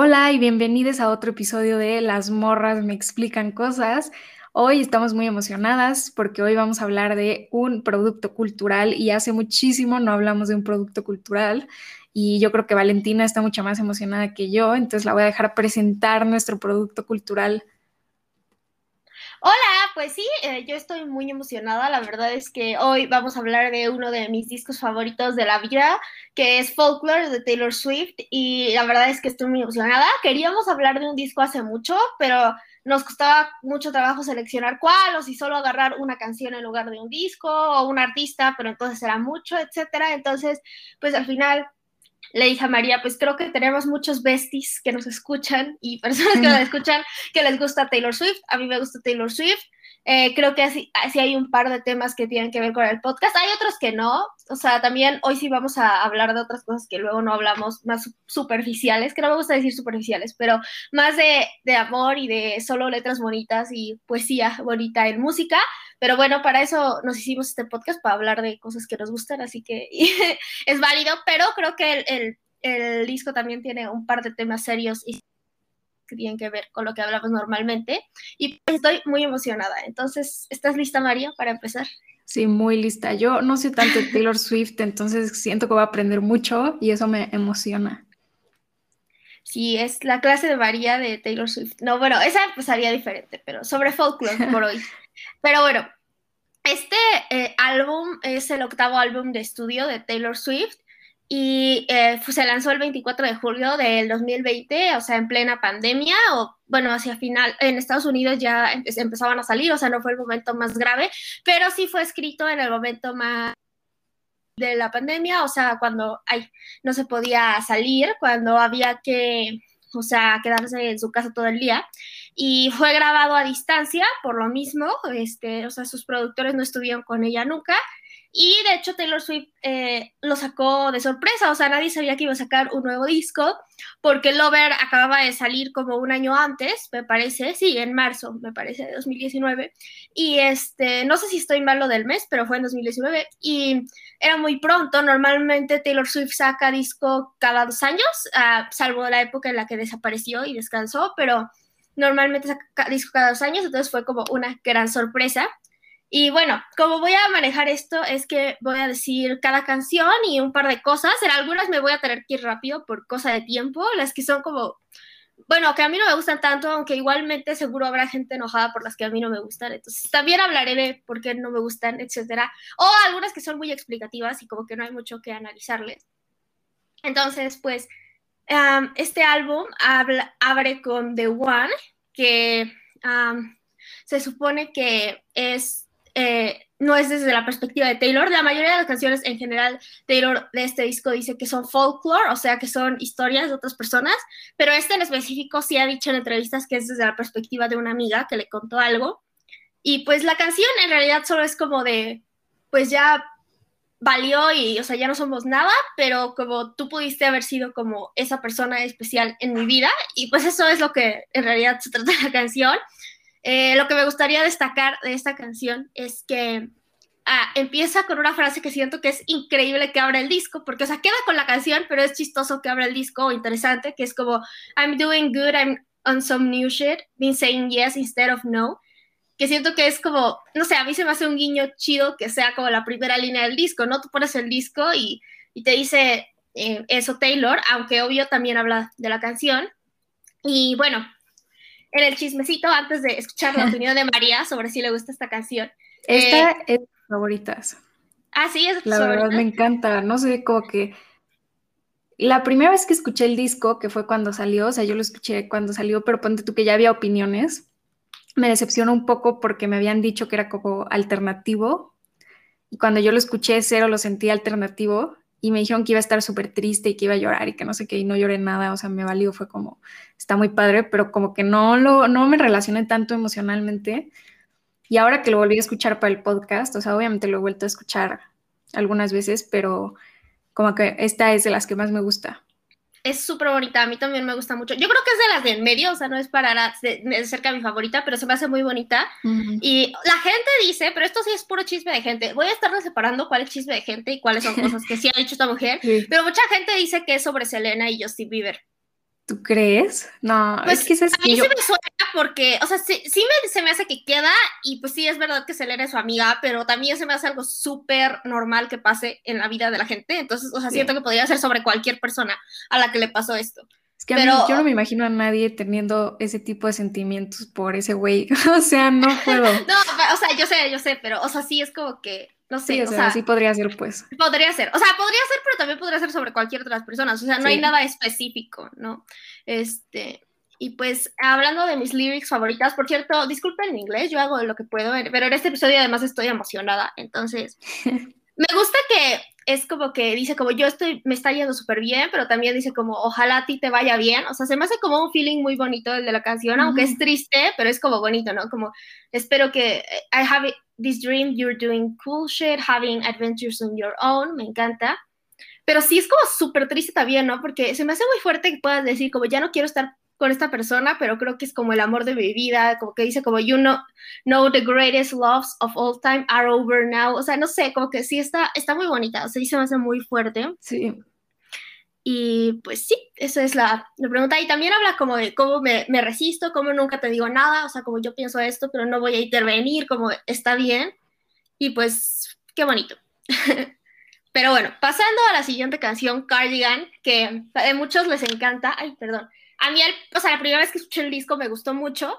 Hola y bienvenidos a otro episodio de Las morras me explican cosas. Hoy estamos muy emocionadas porque hoy vamos a hablar de un producto cultural y hace muchísimo no hablamos de un producto cultural y yo creo que Valentina está mucho más emocionada que yo, entonces la voy a dejar presentar nuestro producto cultural. Hola, pues sí, eh, yo estoy muy emocionada. La verdad es que hoy vamos a hablar de uno de mis discos favoritos de la vida, que es Folklore de Taylor Swift. Y la verdad es que estoy muy emocionada. Queríamos hablar de un disco hace mucho, pero nos costaba mucho trabajo seleccionar cuál, o si solo agarrar una canción en lugar de un disco, o un artista, pero entonces era mucho, etcétera. Entonces, pues al final le dije a María, pues creo que tenemos muchos besties que nos escuchan y personas que nos escuchan que les gusta Taylor Swift. A mí me gusta Taylor Swift. Eh, creo que así, así, hay un par de temas que tienen que ver con el podcast. Hay otros que no. O sea, también hoy sí vamos a hablar de otras cosas que luego no hablamos, más superficiales, que no me gusta decir superficiales, pero más de, de amor y de solo letras bonitas y poesía bonita en música. Pero bueno, para eso nos hicimos este podcast, para hablar de cosas que nos gustan, así que es válido, pero creo que el, el, disco también tiene un par de temas serios y que tienen que ver con lo que hablamos normalmente. Y pues estoy muy emocionada. Entonces, ¿estás lista, María, para empezar? Sí, muy lista. Yo no sé tanto Taylor Swift, entonces siento que voy a aprender mucho y eso me emociona. Sí, es la clase de María de Taylor Swift. No, bueno, esa empezaría diferente, pero sobre folklore por hoy. Pero bueno, este eh, álbum es el octavo álbum de estudio de Taylor Swift y eh, se lanzó el 24 de julio del 2020, o sea, en plena pandemia, o bueno, hacia final, en Estados Unidos ya empezaban a salir, o sea, no fue el momento más grave, pero sí fue escrito en el momento más de la pandemia, o sea, cuando ay, no se podía salir, cuando había que, o sea, quedarse en su casa todo el día. Y fue grabado a distancia por lo mismo, este, o sea, sus productores no estuvieron con ella nunca. Y de hecho Taylor Swift eh, lo sacó de sorpresa, o sea, nadie sabía que iba a sacar un nuevo disco, porque Lover acababa de salir como un año antes, me parece, sí, en marzo, me parece, de 2019. Y este, no sé si estoy malo del mes, pero fue en 2019 y era muy pronto. Normalmente Taylor Swift saca disco cada dos años, uh, salvo la época en la que desapareció y descansó, pero normalmente saca disco cada dos años, entonces fue como una gran sorpresa. Y bueno, como voy a manejar esto, es que voy a decir cada canción y un par de cosas. En algunas me voy a tener que ir rápido por cosa de tiempo, las que son como, bueno, que a mí no me gustan tanto, aunque igualmente seguro habrá gente enojada por las que a mí no me gustan. Entonces también hablaré de por qué no me gustan, etcétera. O algunas que son muy explicativas y como que no hay mucho que analizarles. Entonces, pues, este álbum abre con The One, que se supone que es eh, no es desde la perspectiva de Taylor. La mayoría de las canciones en general, Taylor de este disco dice que son folklore, o sea, que son historias de otras personas, pero este en específico sí ha dicho en entrevistas que es desde la perspectiva de una amiga que le contó algo. Y pues la canción en realidad solo es como de, pues ya valió y, o sea, ya no somos nada, pero como tú pudiste haber sido como esa persona especial en mi vida, y pues eso es lo que en realidad se trata de la canción. Eh, lo que me gustaría destacar de esta canción es que ah, empieza con una frase que siento que es increíble que abra el disco, porque, o sea, queda con la canción, pero es chistoso que abra el disco interesante, que es como, I'm doing good, I'm on some new shit, been saying yes instead of no, que siento que es como, no sé, a mí se me hace un guiño chido que sea como la primera línea del disco, ¿no? Tú pones el disco y, y te dice eh, eso Taylor, aunque obvio también habla de la canción. Y bueno, en el chismecito antes de escuchar la opinión de María sobre si le gusta esta canción. Esta eh, es de mis favoritas. Ah, sí, es La verdad me encanta, no sé, como que la primera vez que escuché el disco, que fue cuando salió, o sea, yo lo escuché cuando salió, pero ponte tú que ya había opiniones, me decepcionó un poco porque me habían dicho que era como alternativo, y cuando yo lo escuché cero lo sentí alternativo, y me dijeron que iba a estar súper triste y que iba a llorar y que no sé qué, y no lloré nada, o sea, me valió, fue como, está muy padre, pero como que no, lo, no me relacioné tanto emocionalmente. Y ahora que lo volví a escuchar para el podcast, o sea, obviamente lo he vuelto a escuchar algunas veces, pero como que esta es de las que más me gusta es súper bonita, a mí también me gusta mucho. Yo creo que es de las del medio, o sea, no es para de, cerca mi favorita, pero se me hace muy bonita. Y la gente dice, pero esto sí es puro chisme de gente. Voy a estar separando cuál es chisme de gente y cuáles son cosas que sí ha dicho esta mujer, pero mucha gente dice que es sobre Selena y Justin Bieber. ¿Tú crees? No, Pues es que es a mí yo... se me suena porque, o sea, sí, sí me, se me hace que queda y pues sí es verdad que Selena es su amiga, pero también se me hace algo súper normal que pase en la vida de la gente. Entonces, o sea, Sí. siento que podría ser sobre cualquier persona a la que le pasó esto. Es que a mí, Pero- yo no me imagino a nadie teniendo ese tipo de sentimientos por ese güey. O sea, no puedo. No, o sea, yo sé, yo sé, pero, o sea, sí es como que, no sé, Sí, o sea, sí podría ser, pues. Podría ser, o sea, podría ser, pero también podría ser sobre cualquier otras personas, o sea, no Sí. hay nada específico, ¿no? Este, y pues hablando de mis lyrics favoritas, por cierto, disculpen en inglés, yo hago lo que puedo, pero en este episodio además estoy emocionada, entonces, me gusta que es como que dice como yo estoy, me está yendo súper bien, pero también dice como ojalá a ti te vaya bien, o sea, se me hace como un feeling muy bonito el de la canción, aunque Ujú. es triste, pero es como bonito, ¿no? Como espero que eh, I have this dream, you're doing cool shit, having adventures on your own, me encanta. Pero sí es como súper triste también, ¿no? Porque se me hace muy fuerte que puedas decir como ya no quiero estar con esta persona, pero creo que es como el amor de mi vida, como que dice como you know, know the greatest loves of all time are over now, o sea, no sé, como que sí está, está muy bonita, o sea, sí se me hace muy fuerte. Sí. Y pues sí, esa es la, la pregunta. Y también habla como de cómo me, me resisto, cómo nunca te digo nada, o sea, como yo pienso esto, pero no voy a intervenir, como está bien. Y pues, qué bonito. pero bueno, pasando a la siguiente canción, Cardigan, que a muchos les encanta. Ay, perdón. A mí, el, o sea, la primera vez que escuché el disco me gustó mucho.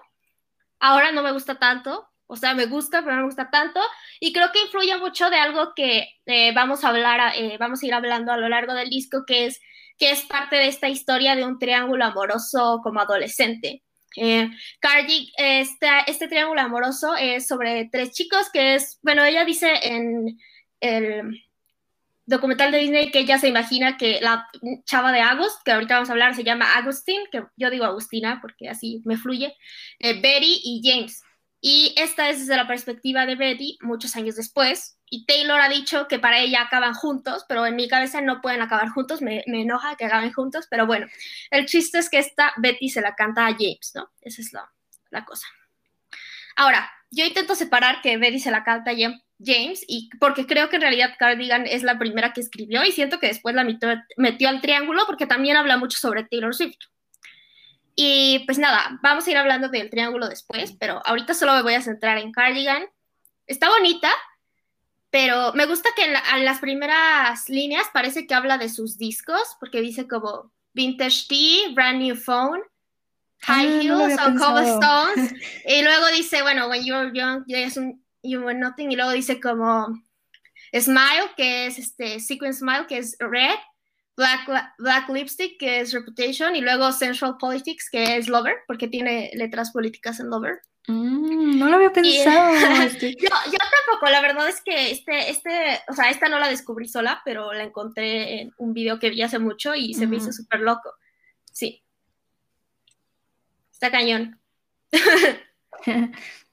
Ahora no me gusta tanto. O sea, me gusta, pero no me gusta tanto. Y creo que influye mucho de algo que eh, vamos a hablar, eh, vamos a ir hablando a lo largo del disco, que es que es parte de esta historia de un triángulo amoroso como adolescente. Eh, Cardi, este, este triángulo amoroso es sobre tres chicos, que es, bueno, ella dice en el documental de Disney que ella se imagina que la chava de August, que ahorita vamos a hablar, se llama Agustín, que yo digo Agustina porque así me fluye, eh, Betty y James. Y esta es desde la perspectiva de Betty muchos años después. Y Taylor ha dicho que para ella acaban juntos, pero en mi cabeza no pueden acabar juntos. Me, me enoja que acaben juntos, pero bueno, el chiste es que esta Betty se la canta a James, ¿no? Esa es la, la cosa. Ahora, yo intento separar que Betty se la canta a James, y porque creo que en realidad Cardigan es la primera que escribió y siento que después la metió, metió al triángulo porque también habla mucho sobre Taylor Swift. Y pues nada, vamos a ir hablando del triángulo después, pero ahorita solo me voy a centrar en Cardigan. Está bonita, pero me gusta que en, la, en, las primeras líneas parece que habla de sus discos, porque dice como Vintage Tea, Brand New Phone, High Ah, no Heels había pensado. Cobblestones. y luego dice, bueno, When You're Young, You Were Nothing. Y luego dice como Smile, que es este, Sequin Smile, que es Red. Black, Black Lipstick, que es Reputation, y luego Central Politics, que es Lover, porque tiene letras políticas en Lover. Mm, no lo había pensado. Y- este. Yo, yo tampoco, la verdad es que este, este, o sea, esta no la descubrí sola, pero la encontré en un video que vi hace mucho y se me hizo súper loco. Sí. Está cañón.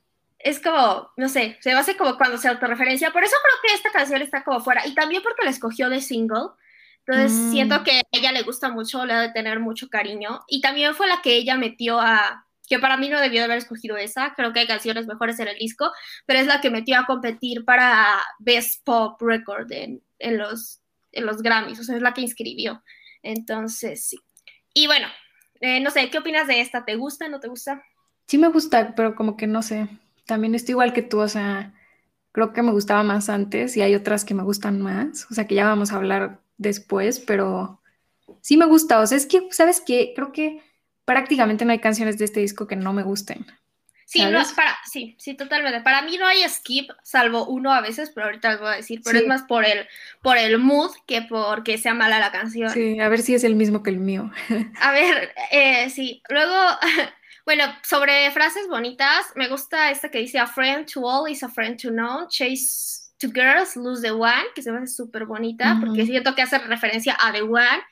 Es como, no sé, se hace como cuando se autorreferencia. Por eso creo que esta canción está como fuera. Y también porque la escogió de single. Entonces Mm. siento que a ella le gusta mucho, le ha de tener mucho cariño. Y también fue la que ella metió a, que para mí no debió de haber escogido esa, creo que hay canciones mejores en el disco, pero es la que metió a competir para Best Pop Record en, en los, en los Grammys, o sea, es la que inscribió. Entonces, sí. Y bueno, eh, no sé, ¿qué opinas de esta? ¿Te gusta, no te gusta? Sí me gusta, pero como que no sé. También estoy igual que tú, o sea, creo que me gustaba más antes y hay otras que me gustan más, o sea, que ya vamos a hablar después, pero sí me gusta, o sea, es que, ¿sabes qué? Creo que prácticamente no hay canciones de este disco que no me gusten. Sí, no, para, sí, sí, totalmente. Para mí no hay skip, salvo uno a veces, pero ahorita les voy a decir, pero Sí. es más por el, por el mood que porque sea mala la canción. Sí, a ver si es el mismo que el mío. A ver, eh, sí. Luego, bueno, sobre frases bonitas, me gusta esta que dice, a friend to all is a friend to none, chase to girls, lose the one, que se me hace súper bonita, Ujú. porque siento que hace referencia a the one,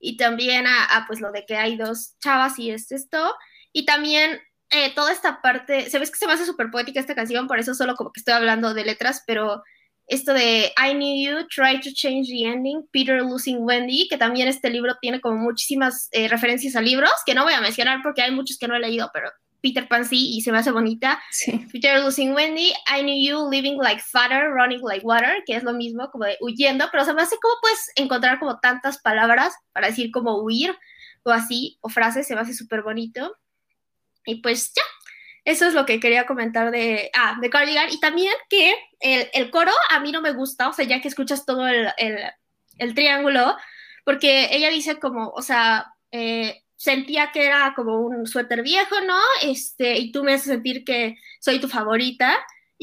y también a, a, pues lo de que hay dos chavas y es esto, y también eh, toda esta parte, se ves que se me hace súper poética esta canción, por eso solo como que estoy hablando de letras, pero esto de I knew you, try to change the ending, Peter losing Wendy, que también este libro tiene como muchísimas eh, referencias a libros, que no voy a mencionar porque hay muchos que no he leído, pero Peter Pan sí y se me hace bonita. Sí. Peter losing Wendy, I knew you living like father, running like water, que es lo mismo como de huyendo, pero se me hace como puedes encontrar como tantas palabras para decir como huir, o así, o frases, se me hace súper bonito. Y pues ya, eso es lo que quería comentar de, ah, de Cardigan. Y también que el, el, coro a mí no me gusta, o sea, ya que escuchas todo el, el, el triángulo, porque ella dice como, o sea, eh, sentía que era como un suéter viejo, ¿no? Este, y tú me haces sentir que soy tu favorita.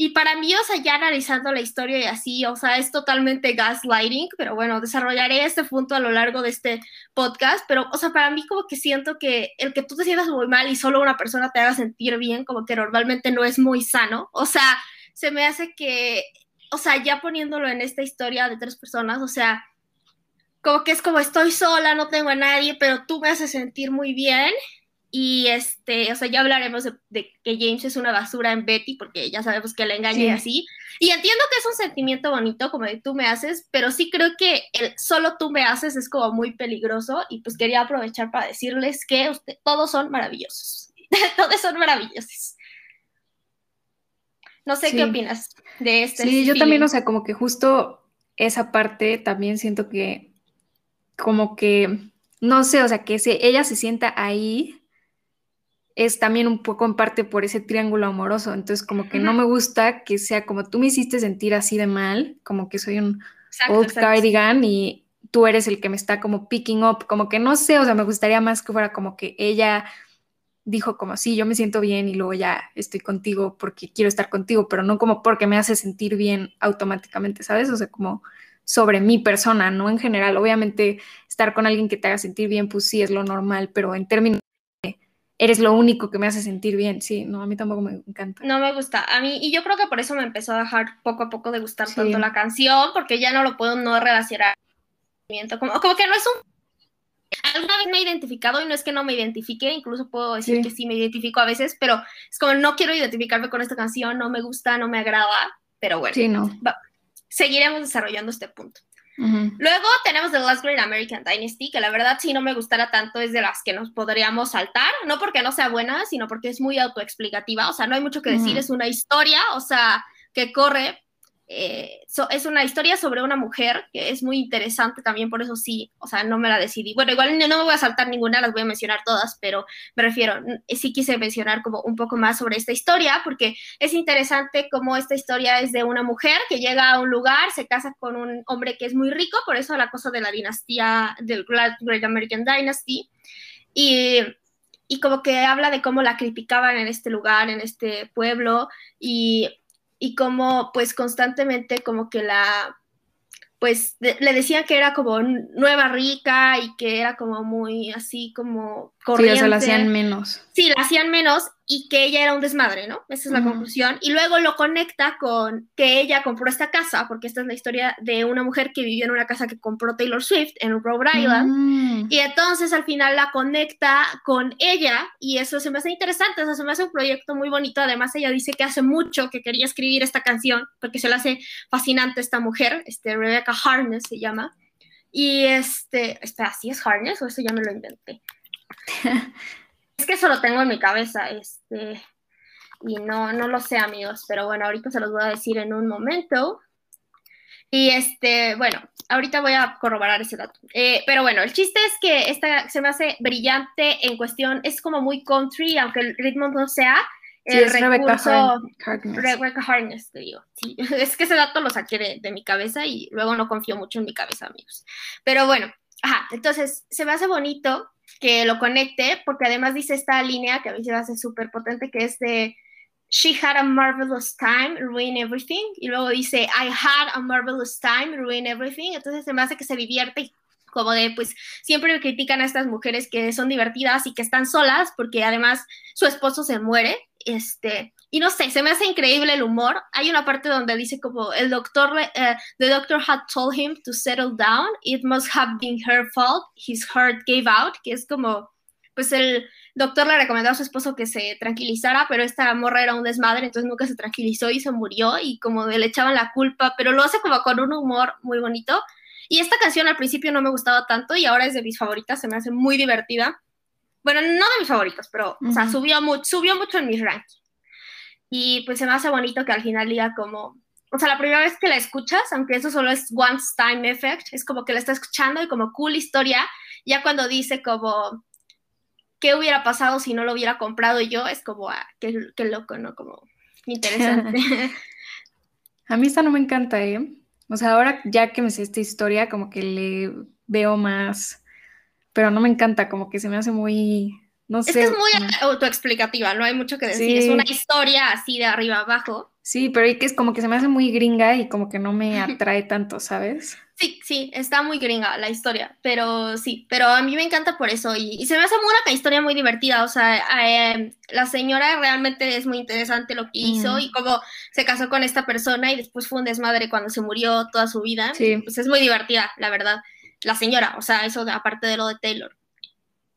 Y para mí, o sea, ya analizando la historia y así, o sea, es totalmente gaslighting, pero bueno, desarrollaré este punto a lo largo de este podcast, pero, o sea, para mí como que siento que el que tú te sientas muy mal y solo una persona te haga sentir bien, como que normalmente no es muy sano, o sea, se me hace que, o sea, ya poniéndolo en esta historia de tres personas, o sea, como que es como estoy sola, no tengo a nadie, pero tú me haces sentir muy bien y este, o sea, ya hablaremos de, que James es una basura en Betty, porque ya sabemos que le engaña así. Y entiendo que es un sentimiento bonito, como de tú me haces, pero sí creo que el solo tú me haces es como muy peligroso. Y pues quería aprovechar para decirles que usted, todos son maravillosos. todos son maravillosos. No sé qué opinas de este. Sí, yo también, o sea, como que justo esa parte también siento que, como que, no sé, o sea, que si ella se sienta ahí es también un poco en parte por ese triángulo amoroso. Entonces, como que no me gusta que sea como tú me hiciste sentir así de mal, como que soy un old cardigan y tú eres el que me está como picking up, como que no sé, o sea, me gustaría más que fuera como que ella dijo como, sí, yo me siento bien y luego ya estoy contigo porque quiero estar contigo, pero no como porque me hace sentir bien automáticamente, ¿sabes? O sea, como sobre mi persona, no en general. Obviamente, estar con alguien que te haga sentir bien, pues sí es lo normal, pero en términos eres lo único que me hace sentir bien. Sí, no, a mí tampoco me encanta. No me gusta. A mí, y yo creo que por eso me empezó a dejar poco a poco de gustar tanto la canción, porque ya no lo puedo no relacionar. Como, como que no es un alguna vez me he identificado y no es que no me identifique, incluso puedo decir que sí me identifico a veces, pero es como no quiero identificarme con esta canción, no me gusta, no me agrada, pero bueno, sí, no. seguiremos desarrollando este punto. Luego tenemos The Last Great American Dynasty, que la verdad si no me gustara tanto es de las que nos podríamos saltar, no porque no sea buena, sino porque es muy autoexplicativa, o sea, no hay mucho que decir, es una historia, o sea, que corre eh, es una historia sobre una mujer que es muy interesante también, por eso sí, o sea, no me la decidí. Bueno, igual no me voy a saltar ninguna, las voy a mencionar todas, pero me refiero, sí quise mencionar como un poco más sobre esta historia, porque es interesante cómo esta historia es de una mujer que llega a un lugar, se casa con un hombre que es muy rico, por eso la cosa de la dinastía, del Great American Dynasty, y y como que habla de cómo la criticaban en este lugar, en este pueblo, y y como pues constantemente como que la pues le decían que era como nueva rica y que era como muy así como corriente. Sí, o la hacían menos. Sí, la hacían menos y que ella era un desmadre, ¿no? Esa es la conclusión. Y luego lo conecta con que ella compró esta casa, porque esta es la historia de una mujer que vivió en una casa que compró Taylor Swift en Rhode Island. Mm. Y entonces al final la conecta con ella y eso se me hace interesante, o sea, se me hace un proyecto muy bonito. Además, ella dice que hace mucho que quería escribir esta canción porque se le hace fascinante esta mujer, este, Rebecca Harness se llama. Y este, espera, ¿sí es Harness o eso ya me lo inventé? es que eso lo tengo en mi cabeza, este, y no, no lo sé, amigos, pero bueno, ahorita se los voy a decir en un momento. Y este, bueno, ahorita voy a corroborar ese dato. Eh, pero bueno, el chiste es que esta se me hace brillante en cuestión, es como muy country, aunque el ritmo no sea. el recurso, Rebecca Harness, te digo. Sí, es que ese dato lo saqué de, de, mi cabeza y luego no confío mucho en mi cabeza, amigos. Pero bueno, ajá, entonces se me hace bonito que lo conecte, porque además dice esta línea que a mí se me hace súper potente, que es de She had a marvelous time, ruin everything, y luego dice I had a marvelous time, ruin everything, entonces se me hace que se divierte como de, pues, siempre critican a estas mujeres que son divertidas y que están solas, porque además su esposo se muere, este, y no sé, se me hace increíble el humor. Hay una parte donde dice como el doctor, uh, the doctor had told him to settle down. It must have been her fault. His heart gave out, que es como, pues el doctor le recomendó a su esposo que se tranquilizara, pero esta morra era un desmadre, entonces nunca se tranquilizó y se murió y como le echaban la culpa, pero lo hace como con un humor muy bonito. Y esta canción al principio no me gustaba tanto y ahora es de mis favoritas, se me hace muy divertida. Bueno, no de mis favoritos, pero, o sea, subió, subió mucho en mis rankings. Y pues se me hace bonito que al final diga como, o sea, la primera vez que la escuchas, aunque eso solo es once time effect, es como que la está escuchando y como cool historia, ya cuando dice como, qué hubiera pasado si no lo hubiera comprado yo, es como, ah, qué, qué loco, ¿no? Como interesante. A mí esta no me encanta, ¿eh? O sea, ahora ya que me sé esta historia, como que le veo más, pero no me encanta, como que se me hace muy, no sé. Es que es muy autoexplicativa, no hay mucho que decir, es una historia así de arriba abajo. Sí, pero que es como que se me hace muy gringa y como que no me atrae tanto, ¿sabes? Sí, sí, está muy gringa la historia, pero sí, pero a mí me encanta por eso y, se me hace una historia muy divertida, o sea, eh, la señora realmente es muy interesante lo que hizo y cómo se casó con esta persona y después fue un desmadre cuando se murió toda su vida, sí. pues es muy divertida, la verdad, la señora, o sea, eso aparte de lo de Taylor.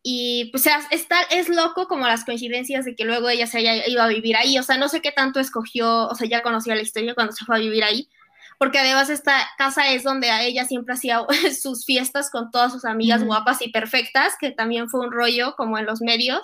Y pues está, es loco como las coincidencias de que luego ella se haya ido a vivir ahí. O sea, no sé qué tanto escogió, o sea, ya conocía la historia cuando se fue a vivir ahí. Porque además esta casa es donde ella siempre hacía sus fiestas con todas sus amigas guapas y perfectas, que también fue un rollo como en los medios.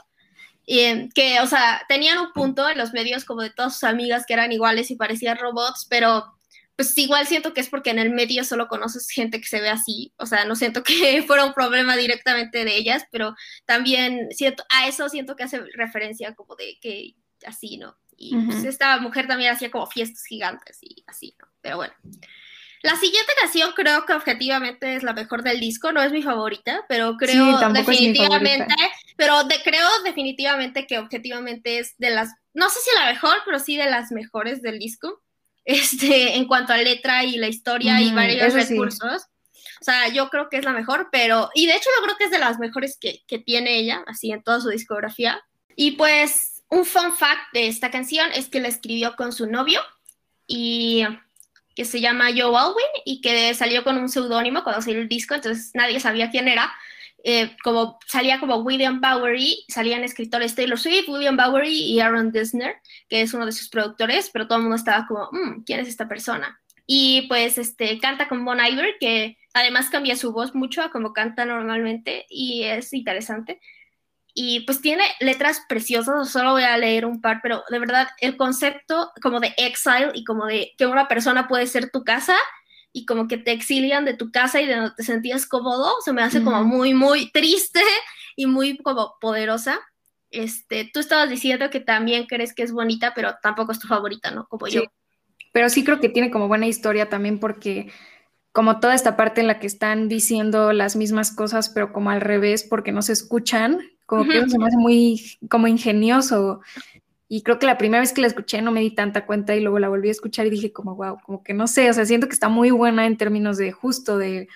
Y, que, o sea, tenían un punto en los medios como de todas sus amigas que eran iguales y parecían robots, pero pues igual siento que es porque en el medio solo conoces gente que se ve así, o sea, no siento que fuera un problema directamente de ellas, pero también siento, a eso siento que hace referencia como de que así, ¿no? Y pues esta mujer también hacía como fiestas gigantes y así, ¿no? Pero bueno. La siguiente canción creo que objetivamente es la mejor del disco, no es mi favorita, pero creo definitivamente, pero de, creo definitivamente que objetivamente es de las, no sé si la mejor, pero sí de las mejores del disco este, en cuanto a letra y la historia y varios recursos. O sea, yo creo que es la mejor, pero, y de hecho yo creo que es de las mejores que, que tiene ella, así en toda su discografía. Y pues, un fun fact de esta canción es que la escribió con su novio y que se llama Joe Alwyn y que salió con un seudónimo cuando salió el disco, entonces nadie sabía quién era, eh, como salía como William Bowery, salían escritores Taylor Swift, William Bowery y Aaron Dessner, que es uno de sus productores, pero todo el mundo estaba como, mm, ¿quién es esta persona? Y pues este, canta con Bon Iver, que además cambia su voz mucho a como canta normalmente y es interesante. Y pues tiene letras preciosas, solo voy a leer un par, pero de verdad el concepto como de exile y como de que una persona puede ser tu casa y como que te exilian de tu casa y de donde te sentías cómodo, se me hace como muy, muy triste y muy como poderosa. Este, tú estabas diciendo que también crees que es bonita, pero tampoco es tu favorita, ¿no? Como yo. Pero sí creo que tiene como buena historia también porque como toda esta parte en la que están diciendo las mismas cosas, pero como al revés, porque no se escuchan, como que se me hace muy como ingenioso. Y creo que la primera vez que la escuché no me di tanta cuenta y luego la volví a escuchar y dije como, wow, como que no sé, o sea, siento que está muy buena en términos de justo de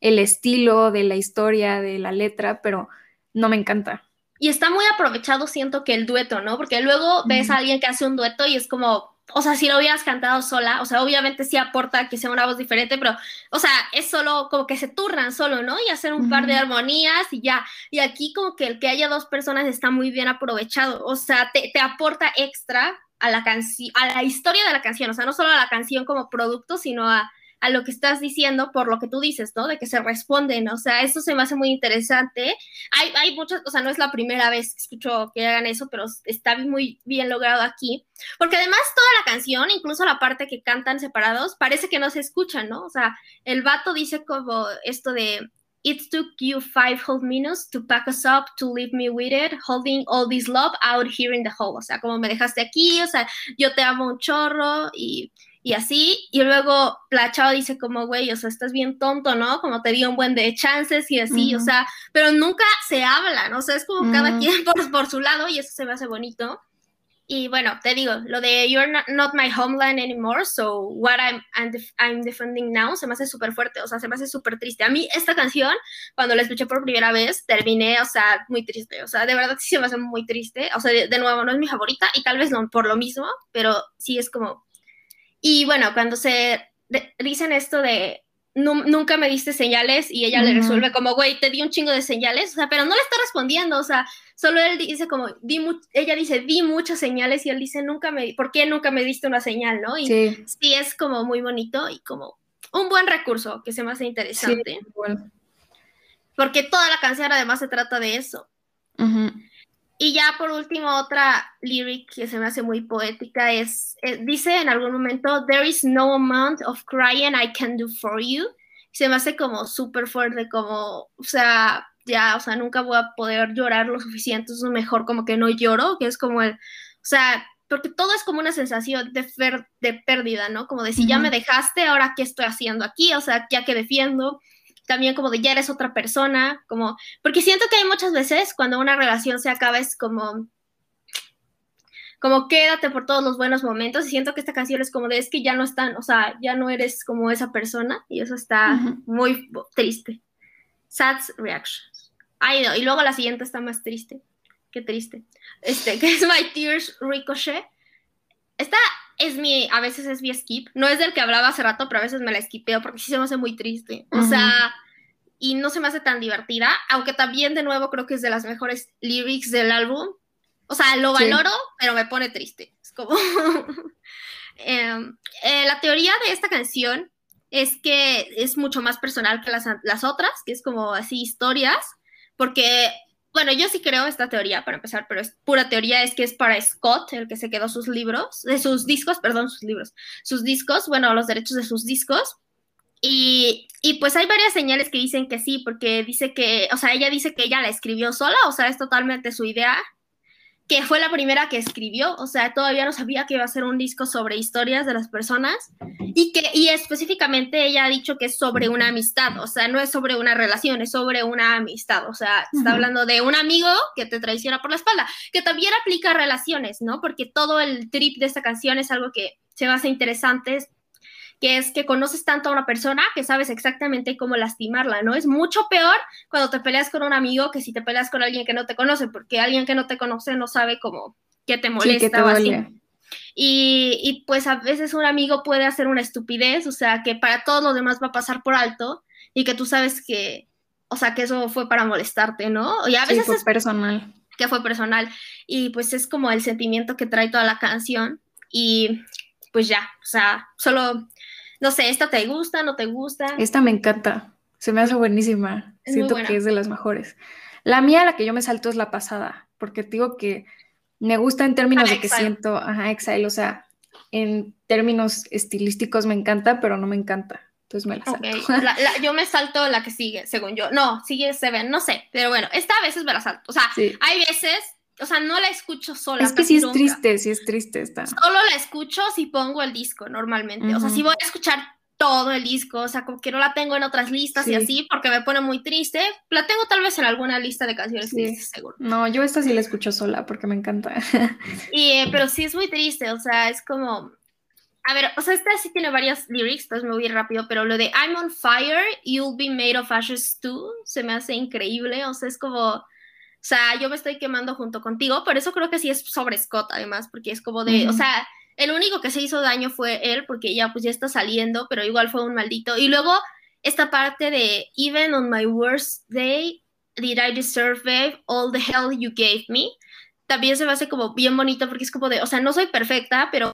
el estilo, de la historia, de la letra, pero no me encanta. Y está muy aprovechado, siento que el dueto, ¿no? Porque luego ves a alguien que hace un dueto y es como, o sea, si lo hubieras cantado sola, o sea, obviamente sí aporta que sea una voz diferente, pero, o sea, es solo como que se turnan solo, ¿no? Y hacer un par de armonías y ya. Y aquí como que el que haya dos personas está muy bien aprovechado, o sea, te, te aporta extra a la canción, a la historia de la canción, o sea, no solo a la canción como producto, sino a, a lo que estás diciendo por lo que tú dices, ¿no? De que se responden, o sea, eso se me hace muy interesante. Hay, hay muchas, o sea, no es la primera vez que escucho que hagan eso, pero está muy bien logrado aquí, porque además toda la canción, incluso la parte que cantan separados, parece que no se escuchan, ¿no? O sea, el vato dice como esto de... It took you five whole minutes to pack us up, to leave me with it, holding all this love out here in the hall. O sea, como me dejaste aquí, o sea, yo te amo un chorro y y así, y luego la chava dice como, güey, o sea, estás bien tonto, ¿no? Como te dio un buen de chances y así, o sea, pero nunca se hablan, o sea, es como cada quien por, por, su lado y eso se me hace bonito. Y bueno, te digo, lo de You're not, my homeland anymore, so what I'm, I'm, defending now, se me hace súper fuerte, o sea, se me hace súper triste. A mí esta canción, cuando la escuché por primera vez, terminé, o sea, muy triste, o sea, de verdad sí se me hace muy triste, o sea, de, nuevo, no es mi favorita y tal vez no por lo mismo, pero sí es como y bueno, cuando se dicen esto de nunca me diste señales y ella le resuelve como, güey, te di un chingo de señales, o sea, pero no le está respondiendo, o sea, solo él dice como, di ella dice, di muchas señales y él dice, nunca me, ¿por qué nunca me diste una señal, no? Y sí, es como muy bonito y como un buen recurso que se me hace interesante. bueno. Porque toda la canción además se trata de eso. Y ya por último, otra lyric que se me hace muy poética es, eh, dice en algún momento, There is no amount of crying I can do for you. Se me hace como súper fuerte, como, o sea, ya, o sea, nunca voy a poder llorar lo suficiente, es mejor como que no lloro, que es como el, o sea, porque todo es como una sensación de, de pérdida, ¿no? Como de si ya me dejaste, ahora qué estoy haciendo aquí, o sea, ya que defiendo, también como de ya eres otra persona, como, porque siento que hay muchas veces cuando una relación se acaba es como, como quédate por todos los buenos momentos y siento que esta canción es como de es que ya no están, o sea, ya no eres como esa persona y eso está muy triste. Sad reactions. Ay, no, y luego la siguiente está más triste. Qué triste. Este, que es My Tears Ricochet. Esta es mi, a veces es mi skip. No es del que hablaba hace rato, pero a veces me la skipeo porque sí se me hace muy triste. O sea, y no se me hace tan divertida, aunque también de nuevo creo que es de las mejores lyrics del álbum. O sea, lo valoro, pero me pone triste. Es como... Em, eh, la teoría de esta canción es que es mucho más personal que las, las otras, que es como así historias, porque bueno, yo sí creo esta teoría para empezar, pero es pura teoría, es que es para Scott, el que se quedó sus libros, de sus discos, perdón, sus libros, sus discos, bueno, los derechos de sus discos. Y, y, pues hay varias señales que dicen que sí, porque dice que, o sea, ella dice que ella la escribió sola, o sea, es totalmente su idea, que fue la primera que escribió, o sea, todavía no sabía que iba a ser un disco sobre historias de las personas y que y específicamente ella ha dicho que es sobre una amistad, o sea, no es sobre una relación, es sobre una amistad, o sea, está hablando de un amigo que te traiciona por la espalda, que también aplica a relaciones, ¿no? Porque todo el trip de esta canción es algo que se me hace interesante, que es que conoces tanto a una persona que sabes exactamente cómo lastimarla, ¿no? Es mucho peor cuando te peleas con un amigo que si te peleas con alguien que no te conoce, porque alguien que no te conoce no sabe cómo que te molesta o así. Y, y, pues a veces un amigo puede hacer una estupidez, o sea, que para todos los demás va a pasar por alto y que tú sabes que, o sea, que eso fue para molestarte, ¿no? Y a veces fue personal. Que fue personal. Y pues es como el sentimiento que trae toda la canción. Y pues ya, o sea, solo no sé, ¿esta te gusta, no te gusta? Esta me encanta, se me hace buenísima, siento que es de las mejores. La mía, la que yo me salto es la pasada, porque digo que me gusta en términos de que siento, ajá, Exile, o sea, en términos estilísticos me encanta, pero no me encanta. Entonces me la salto. yo me salto la que sigue, según yo. No, sigue Seven, no sé, pero bueno, esta a veces me la salto. O sea, hay veces o sea, no la escucho sola. Es que sí es triste, sí es triste esta. Solo la escucho si pongo el disco normalmente. O sea, si voy a escuchar todo el disco, o sea, como que no la tengo en otras listas y así, porque me pone muy triste. La tengo tal vez en alguna lista de canciones sí. seguro. No, yo esta sí la escucho sola porque me encanta. y, eh, pero sí es muy triste, o sea, es como... A ver, o sea, esta sí tiene varias lyrics, entonces me voy a ir rápido, pero lo de I'm on fire, you'll be made of ashes too, se me hace increíble, o sea, es como o sea, yo me estoy quemando junto contigo, por eso creo que sí es sobre Scott, además, porque es como de, o sea, el único que se hizo daño fue él, porque ya pues ya está saliendo, pero igual fue un maldito. Y luego esta parte de, even on my worst day, did I deserve all the hell you gave me? También se me hace como bien bonito porque es como de, o sea, no soy perfecta, pero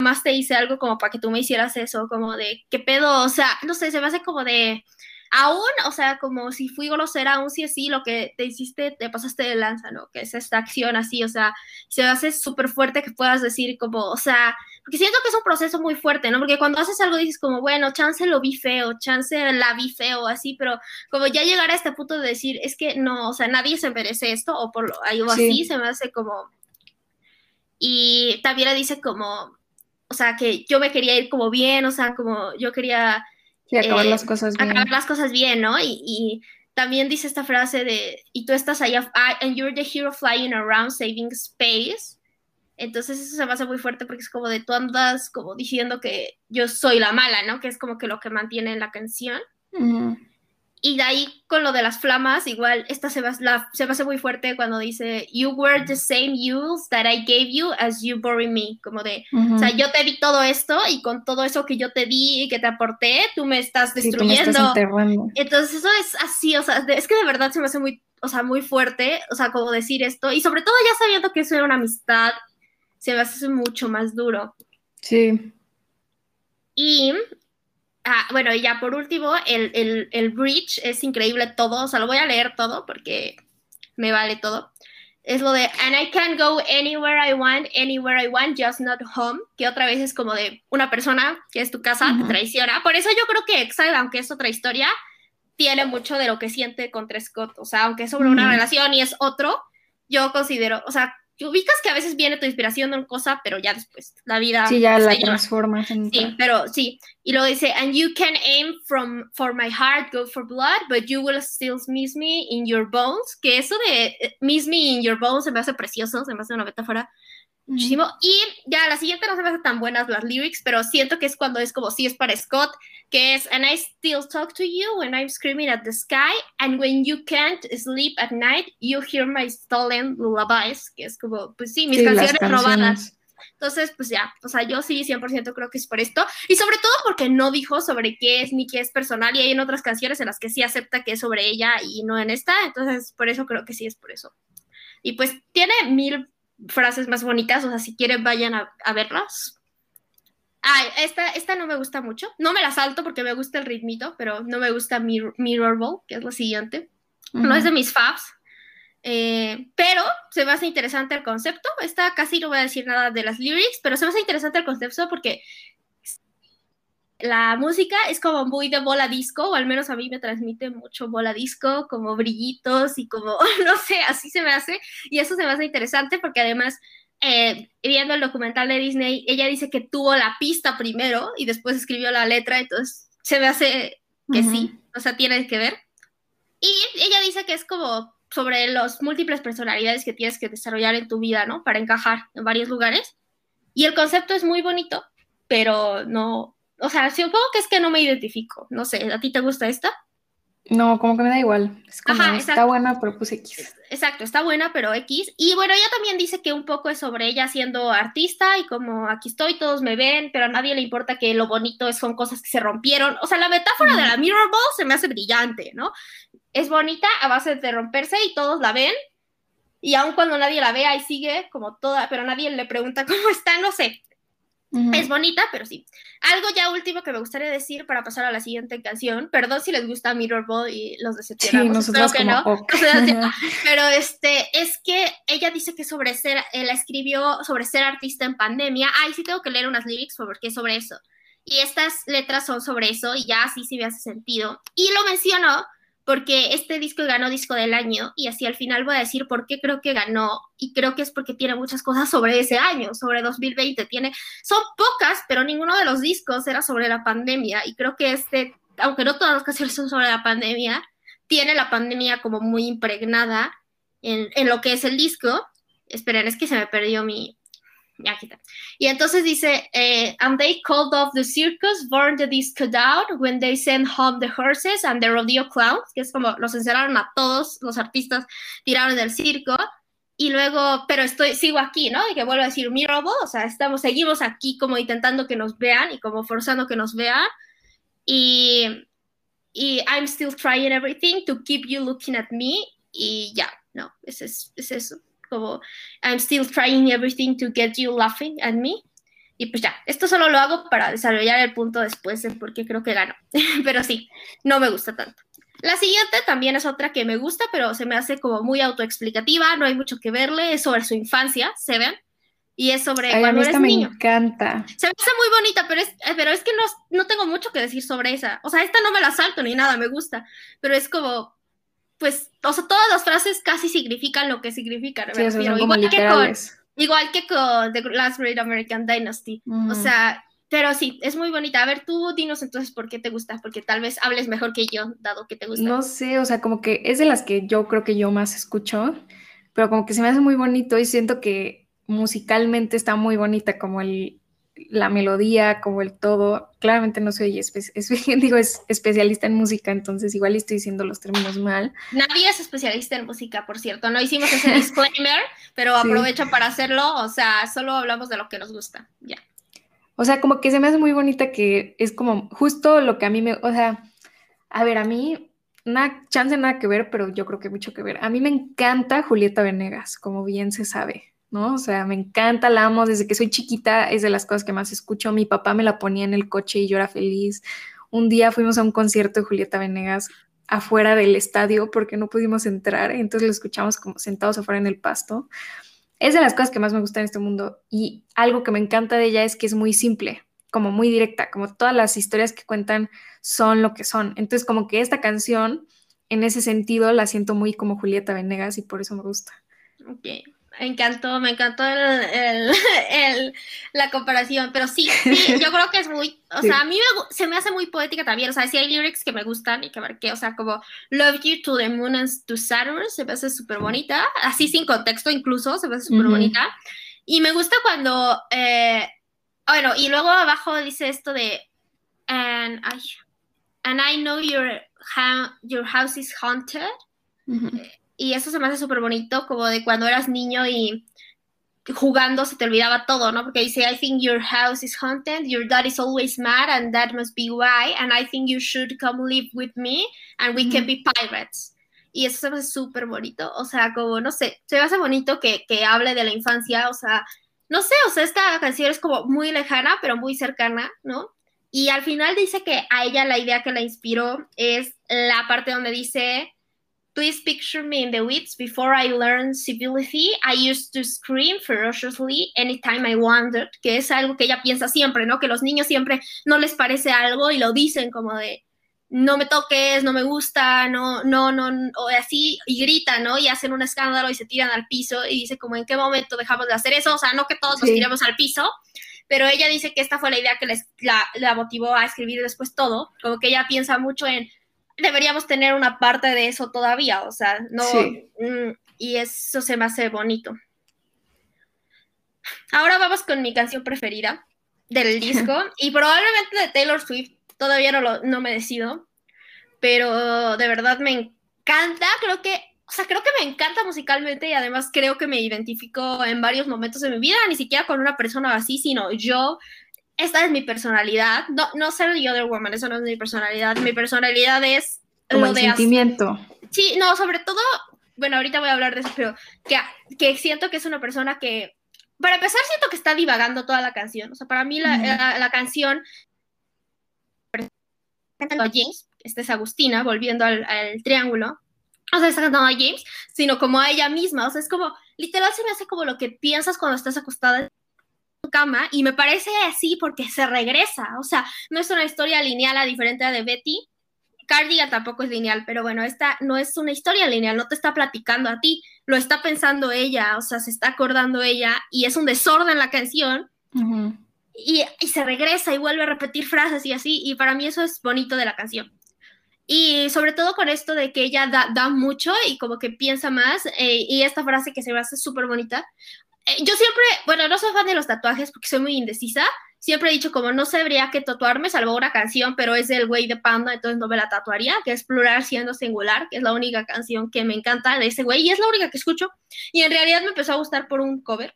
más te hice algo como para que tú me hicieras eso, como de, ¿qué pedo? O sea, no sé, se me hace como de, aún, o sea, como si fui grosera, aún si así, lo que te hiciste, te pasaste de lanza, ¿no? Que es esta acción así, o sea, se hace súper fuerte que puedas decir como, o sea, porque siento que es un proceso muy fuerte, ¿no? Porque cuando haces algo dices como, bueno, chance lo vi feo, chance la vi feo, así, pero como ya llegar a este punto de decir, es que no, o sea, nadie se merece esto, o por algo así, se me hace como... Y también le dice como, o sea, que yo me quería ir como bien, o sea, como yo quería Sí, acabar las eh, cosas bien. Acabar las cosas bien, ¿no? Y, y, también dice esta frase de, y tú estás allá, and you're the hero flying around saving space. Entonces eso se me hace muy fuerte porque es como de tú andas como diciendo que yo soy la mala, ¿no? Que es como que lo que mantiene la canción. Y de ahí con lo de las flamas, igual esta se, va, la, se me hace muy fuerte cuando dice, You were the same youth that I gave you as you buried me. Como de, o sea, yo te di todo esto y con todo eso que yo te di y que te aporté, tú me estás destruyendo. Entonces eso es así, o sea, es que de verdad se me hace muy, o sea, muy fuerte, o sea, como decir esto. Y sobre todo ya sabiendo que eso era una amistad, se me hace mucho más duro. Sí. Y Ah, bueno, y ya por último, el, el, bridge es increíble todo, o sea, lo voy a leer todo porque me vale todo. Es lo de, and I can go anywhere I want, anywhere I want, just not home, que otra vez es como de una persona que es tu casa, te traiciona. Por eso yo creo que Exile, aunque es otra historia, tiene mucho de lo que siente contra Scott. O sea, aunque es sobre una relación y es otro, yo considero, o sea, ubicas que a veces viene tu inspiración de una cosa, pero ya después la vida. Sí, ya la transformas en. Sí, pero sí. Y luego dice, and you can aim from for my heart, go for blood, but you will still miss me in your bones. Que eso de eh, miss me in your bones se me hace precioso, se me hace una metáfora muchísimo. Y ya la siguiente no se me hace tan buenas las lyrics, pero siento que es cuando es como si es para Scott, que es And I still talk to you when I'm screaming at the sky, and when you can't sleep at night, you hear my stolen lullabies, que es como, pues sí, mis canciones, robadas. Entonces, pues ya, o sea, yo sí 100% creo que es por esto. Y sobre todo porque no dijo sobre qué es ni qué es personal. Y hay en otras canciones en las que sí acepta que es sobre ella y no en esta. Entonces, por eso creo que sí es por eso. Y pues tiene mil frases más bonitas, o sea, si quieren vayan a, verlas. Ay, esta, esta no me gusta mucho. No me la salto porque me gusta el ritmito, pero no me gusta Mirror, Mirrorball, que es lo siguiente. No es de mis faves. Eh, pero se me hace interesante el concepto. Esta casi no voy a decir nada de las lyrics, pero se me hace interesante el concepto porque la música es como muy de bola disco, o al menos a mí me transmite mucho bola disco, como brillitos y como, no sé, así se me hace. Y eso se me hace interesante porque además, eh, viendo el documental de Disney, ella dice que tuvo la pista primero y después escribió la letra, entonces se me hace que sí, o sea, tiene que ver. Y ella dice que es como sobre las múltiples personalidades que tienes que desarrollar en tu vida, ¿no? Para encajar en varios lugares. Y el concepto es muy bonito, pero no, o sea, supongo que es que no me identifico. No sé, ¿a ti te gusta esta? No, como que me da igual. Es como, está buena, pero pues X. Exacto, está buena, pero X. Y bueno, ella también dice que un poco es sobre ella siendo artista y como aquí estoy, todos me ven, pero a nadie le importa que lo bonito son cosas que se rompieron. O sea, la metáfora de la Mirror Ball se me hace brillante, ¿no? Es bonita a base de romperse y todos la ven. Y aun cuando nadie la ve, ahí sigue como toda, pero nadie le pregunta cómo está, no sé. Es bonita, pero sí. Algo ya último que me gustaría decir para pasar a la siguiente canción. Perdón si les gusta Mirrorball y los decepcionamos. Sí, que no. pero este, es que ella dice que sobre ser, la escribió sobre ser artista en pandemia. Ay, sí tengo que leer unas lyrics porque es sobre eso. Y estas letras son sobre eso y ya sí sí me hace sentido. Y lo mencionó porque este disco ganó disco del año y así al final voy a decir por qué creo que ganó y creo que es porque tiene muchas cosas sobre ese año, sobre 2020. Tiene, son pocas, pero ninguno de los discos era sobre la pandemia y creo que este, aunque no todas las canciones son sobre la pandemia, tiene la pandemia como muy impregnada en, en lo que es el disco. Esperen, es que se me perdió mi, y entonces dice, eh, and they called off the circus, burned the disco down when they sent home the horses and the rodeo clowns, que es como los encerraron a todos los artistas, tiraron del circo. Y luego, pero estoy, sigo aquí, ¿no? Y que vuelvo a decir mi robo, o sea, estamos, seguimos aquí como intentando que nos vean y como forzando que nos vean. Y, y I'm still trying everything to keep you looking at me. Y ya, no, es, es eso como I'm still trying everything to get you laughing at me. Y pues ya, esto solo lo hago para desarrollar el punto después de por qué creo que gano. pero sí, no me gusta tanto. La siguiente también es otra que me gusta, pero se me hace como muy autoexplicativa, no hay mucho que verle, es sobre su infancia, se ven, y es sobre Ay, cuando eres me encanta. Se me hace muy bonita, pero es, pero es que no, no tengo mucho que decir sobre esa. O sea, esta no me la salto ni nada, me gusta, pero es como, pues, o sea, todas las frases casi significan lo que significan. igual, que con, igual que con The Last Great American Dynasty. O sea, pero sí, es muy bonita. A ver, tú dinos entonces por qué te gusta, porque tal vez hables mejor que yo, dado que te gusta. No sé, o sea, como que es de las que yo creo que yo más escucho, pero como que se me hace muy bonito y siento que musicalmente está muy bonita, como el, la melodía, como el todo. Claramente no soy es, digo, es especialista en música, entonces igual estoy diciendo los términos mal. Nadie es especialista en música, por cierto. No hicimos ese disclaimer, pero aprovecho para hacerlo. O sea, solo hablamos de lo que nos gusta. Ya. O sea, como que se me hace muy bonita que es como justo lo que a mí me, o sea, a ver, a mí, nada, chance nada que ver, pero yo creo que mucho que ver. A mí me encanta Julieta Venegas, como bien se sabe. ¿No? O sea, me encanta, la amo desde que soy chiquita, es de las cosas que más escucho. Mi papá me la ponía en el coche y yo era feliz. Un día fuimos a un concierto de Julieta Venegas afuera del estadio porque no pudimos entrar, entonces lo escuchamos como sentados afuera en el pasto. Es de las cosas que más me gustan en este mundo y algo que me encanta de ella es que es muy simple. como muy directa, como todas las historias que cuentan son lo que son. Entonces, como que esta canción, en ese sentido, la siento muy como Julieta Venegas y por eso me gusta. Ok, me encantó, me encantó el, la comparación, pero sí, sí, yo creo que es muy, o sea, a mí se me hace muy poética también, o sea, sí hay lyrics que me gustan y que marqué, o sea, como Love You to the Moon and to Saturn, se me hace súper bonita, así sin contexto incluso, se me hace súper bonita, y me gusta cuando, eh, bueno, y luego abajo dice esto de, and, and I know your, your house is haunted, y eso se me hace súper bonito, como de cuando eras niño y jugando se te olvidaba todo, ¿no? Porque dice, I think your house is haunted, your dad is always mad, and that must be why, and I think you should come live with me, and we can be pirates. Y eso se me hace súper bonito, o sea, como, no sé, se me hace bonito que, que hable de la infancia, o sea, no sé, o sea, esta canción es como muy lejana, pero muy cercana, ¿no? Y al final dice que a ella la idea que la inspiró es la parte donde dice, Please picture me in the woods before I learned civility. I used to scream ferociously anytime I wandered, que es algo que ella piensa siempre, ¿no? Que los niños siempre no les parece algo y lo dicen como de no me toques, no me gusta, no, no, no, o así, y gritan, ¿no? Y hacen un escándalo y se tiran al piso y dice como en qué momento dejamos de hacer eso, o sea, no que todos nos tiremos al piso, pero ella dice que esta fue la idea que les, la, la motivó a escribir después todo, como que ella piensa mucho en deberíamos tener una parte de eso todavía, o sea, no, mm, y eso se me hace bonito. Ahora vamos con mi canción preferida del disco y probablemente de Taylor Swift, todavía no, lo, no me decido, pero de verdad me encanta, creo que, o sea, creo que me encanta musicalmente y además creo que me identifico en varios momentos de mi vida, ni siquiera con una persona así, sino yo esta es mi personalidad. No, no ser The Other Woman, eso no es mi personalidad. Mi personalidad es Como lo el de sentimiento. Sí, no, sobre todo, bueno, ahorita voy a hablar de eso, pero que, que siento que es una persona que, para empezar, siento que está divagando toda la canción. O sea, para mí la, la, canción cantando a James, esta es Agustina, volviendo al, al, triángulo. O sea, está cantando a James, sino como a ella misma. O sea, es como, literal se me hace como lo que piensas cuando estás acostada cama y me parece así porque se regresa, o sea, no es una historia lineal a diferente de Betty. Cardigan tampoco es lineal, pero bueno, esta no es una historia lineal, no te está platicando a ti, lo está pensando ella, o sea, se está acordando ella y es un desorden la canción. y, se regresa y vuelve a repetir frases y así, y para mí eso es bonito de la canción. Y sobre todo con esto de que ella da, mucho y como que piensa más, eh, y esta frase que se me hace súper bonita, yo siempre, bueno, no soy fan de los tatuajes porque soy muy indecisa. Siempre he dicho como no sabría qué tatuarme, salvo una canción, pero es del güey de Panda, entonces no me la tatuaría, que es plural siendo singular, que es la única canción que me encanta de ese güey y es la única que escucho. Y en realidad me empezó a gustar por un cover.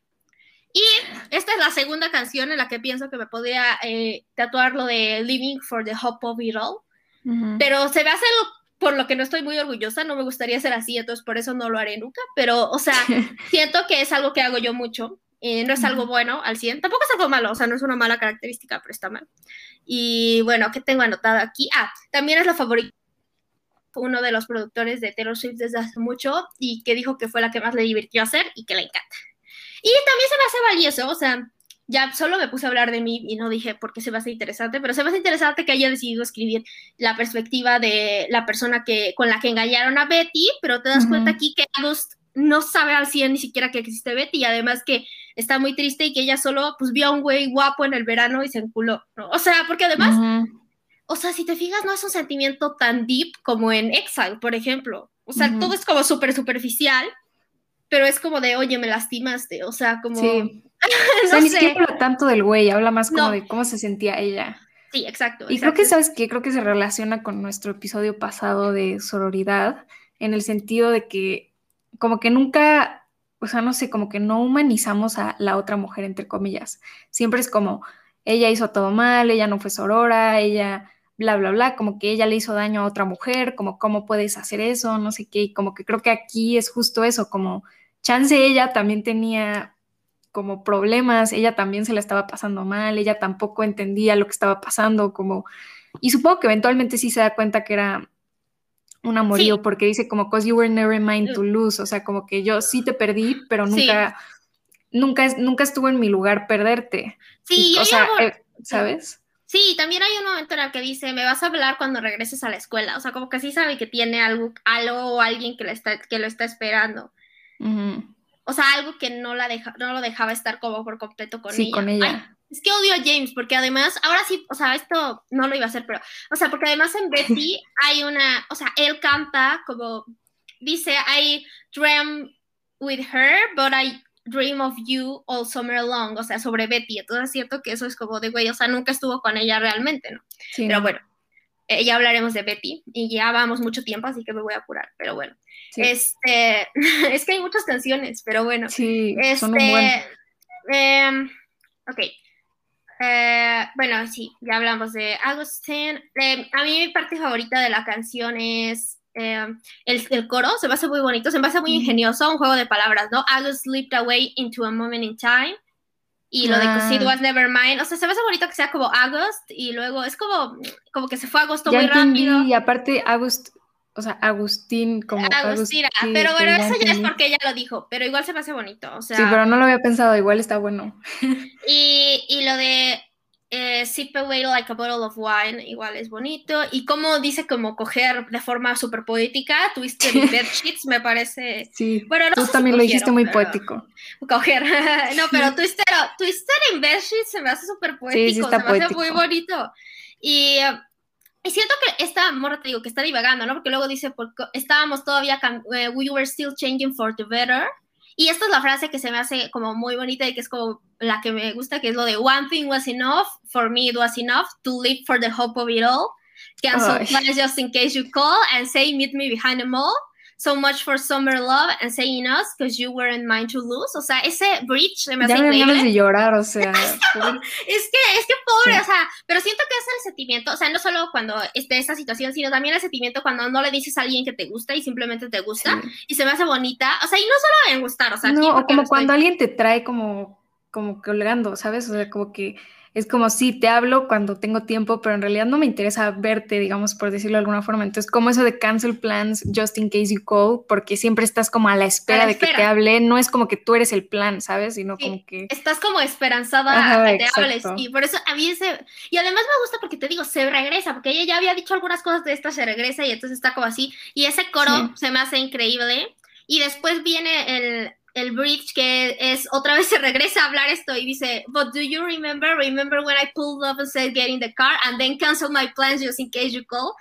Y esta es la segunda canción en la que pienso que me podría eh, tatuar lo de Living for the Hope of It All. Pero se me hace algo por lo que no estoy muy orgullosa, no me gustaría ser así, entonces por eso no lo haré nunca, pero, o sea, siento que es algo que hago yo mucho, eh, no es algo bueno al 100, tampoco es algo malo, o sea, no es una mala característica, pero está mal. Y bueno, ¿qué tengo anotado aquí? Ah, también es la favorita uno de los productores de Taylor Swift desde hace mucho y que dijo que fue la que más le divirtió hacer y que le encanta. Y también se me hace valioso, o sea, ya solo me puse a hablar de mí y no dije por qué se me hace interesante, pero se me hace interesante que haya decidido escribir la perspectiva de la persona que, con la que engañaron a Betty, pero te das cuenta aquí que August no sabe al 100 ni siquiera que existe Betty y además que está muy triste y que ella solo pues vio a un güey guapo en el verano y se enculó, ¿no? O sea, porque además, o sea, si te fijas, no es un sentimiento tan deep como en Exile, por ejemplo. O sea, todo es como súper superficial, pero es como de, oye, me lastimaste, o sea, como... Sí o sea, ni siquiera habla tanto del güey, habla más como de cómo se sentía ella. Sí, exacto. Y creo que, ¿sabes qué? Creo que se relaciona con nuestro episodio pasado de sororidad, en el sentido de que como que nunca, o sea, no sé, como que no humanizamos a la otra mujer, entre comillas. Siempre es como, ella hizo todo mal, ella no fue sorora, ella bla, bla, bla, como que ella le hizo daño a otra mujer, como cómo puedes hacer eso, no sé qué, y como que creo que aquí es justo eso, como chance ella también tenía como problemas, ella también se la estaba pasando mal, ella tampoco entendía lo que estaba pasando, como, y supongo que eventualmente sí se da cuenta que era un amorío, porque dice como, cause you were never mine to lose, o sea, como que yo sí te perdí, pero nunca, nunca, nunca estuvo en mi lugar perderte. Sí, o sea, eh, ¿sabes? Sí, también hay un momento en el que dice, me vas a hablar cuando regreses a la escuela. O sea, como que sí sabe que tiene algo, algo o alguien que, está, que lo está esperando. O sea, algo que no, la deja, no lo dejaba estar como por completo con sí, con ella. es que odio a James, porque además, ahora sí, o sea, esto no lo iba a hacer, pero, o sea, porque además en Betty hay una, o sea, él canta como, dice, I dream with her, but I Dream of You All Summer Long, o sea, sobre Betty. Entonces es cierto que eso es como de, güey, o sea, nunca estuvo con ella realmente, ¿no? Sí. Pero bueno, eh, ya hablaremos de Betty y ya vamos mucho tiempo, así que me voy a apurar, pero bueno. Este, es que hay muchas canciones, pero bueno. Sí, este, son un buen... Em, ok. Eh, bueno, sí, ya hablamos de Agustín. Em, a mí mi parte favorita de la canción es Em, el, coro se me hace muy bonito, se me hace muy ingenioso, un juego de palabras, ¿no? I slipped away into a moment in time. Y lo de it ah. was never mine. O sea, se me hace bonito que sea como August y luego es como, como que se fue agosto muy rápido. Y aparte, August, o sea, Agustín, como. Agustina, pero bueno, eso ya es porque ella lo dijo, pero igual se me hace bonito. O sea, sí, pero no lo había pensado, igual está bueno. Y, y lo de eh, Sip Away Like a Bottle of Wine, igual es bonito. Y como dice como coger de forma súper poética, Twisted Bed Sheets, me parece... Sí, bueno, no tú también lo dijiste muy poético. Coger, no, pero Twisted, Twisted in Bed Sheets se me hace súper poético, se me hace muy bonito. Y... Y siento que esta morra te digo que está divagando, ¿no? Porque luego dice, porque estábamos todavía, eh, we were still changing for the better. Y esta es la frase que se me hace como muy bonita y que es como la que me gusta, que es lo de One thing was enough, for me it was enough to live for the hope of it all. Cancel plans just in case you call and say meet me behind the mall. So much for summer love and saying us because you weren't mine to lose. O sea, ese bridge se me hace ya me ganas de llorar, o sea. es que, es que pobre, o sea, pero siento que es el sentimiento, o sea, no solo cuando esté esa situación, sino también el sentimiento cuando no le dices a alguien que te gusta y simplemente te gusta y se me hace bonita. O sea, y no solo en gustar, o sea, no, o como cuando alguien te trae como, como colgando, ¿sabes? O sea, como que es como si te hablo cuando tengo tiempo, pero en realidad no me interesa verte, digamos, por decirlo de alguna forma. Entonces, como eso de cancel plans just in case you call, porque siempre estás como a la espera, de que te hable, no es como que tú eres el plan, ¿sabes? Sino como que... Estás como esperanzada a que te hables. Y por eso a mí ese... Y además me gusta porque te digo, se regresa, porque ella ya había dicho algunas cosas de esta, se regresa y entonces está como así. Y ese coro se me hace increíble. Y después viene el, el bridge que es otra vez se regresa a hablar esto y dice, but do you remember, remember when I pulled up and said get in the car and then cancel my plans just in case you call,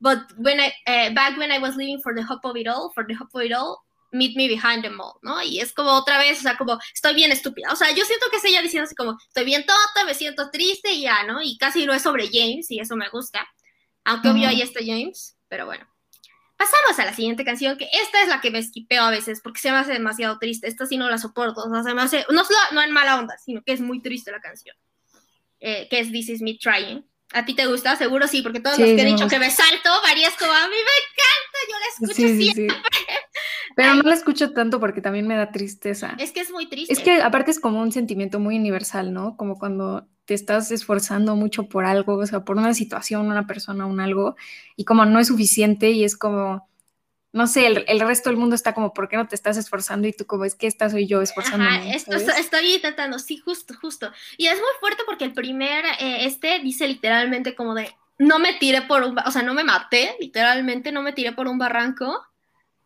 but when I, uh, back when I was leaving for the hope of it all, for the hope of it all, meet me behind the mall, ¿no? Y es como otra vez, o sea, como estoy bien estúpida, o sea, yo siento que es ella diciendo así como, estoy bien tonta, me siento triste y ya, ¿no? Y casi no es sobre James y eso me gusta, aunque obvio ahí está James, pero bueno. Pasamos a la siguiente canción, que esta es la que me esquipeo a veces porque se me hace demasiado triste. Esta sí no la soporto. O sea, se me hace, no, no en mala onda, sino que es muy triste la canción. Eh, que es This Is Me Trying. ¿A ti te gusta? Seguro sí, porque todos los que he dicho que me salto, varías como a mí me encanta, yo la escucho siempre. Pero no la escucho tanto porque también me da tristeza. Es que es muy triste. Es que aparte es como un sentimiento muy universal, ¿no? Como cuando te estás esforzando mucho por algo, o sea, por una situación, una persona, un algo, y como no es suficiente y es como, no sé, el, resto del mundo está como, ¿por qué no te estás esforzando? Y tú como, es que esta soy yo esforzándome. esto, estoy intentando, sí, justo, justo. Y es muy fuerte porque el primer, eh, este dice literalmente como de, no me tiré por un, o sea, no me maté, literalmente no me tiré por un barranco.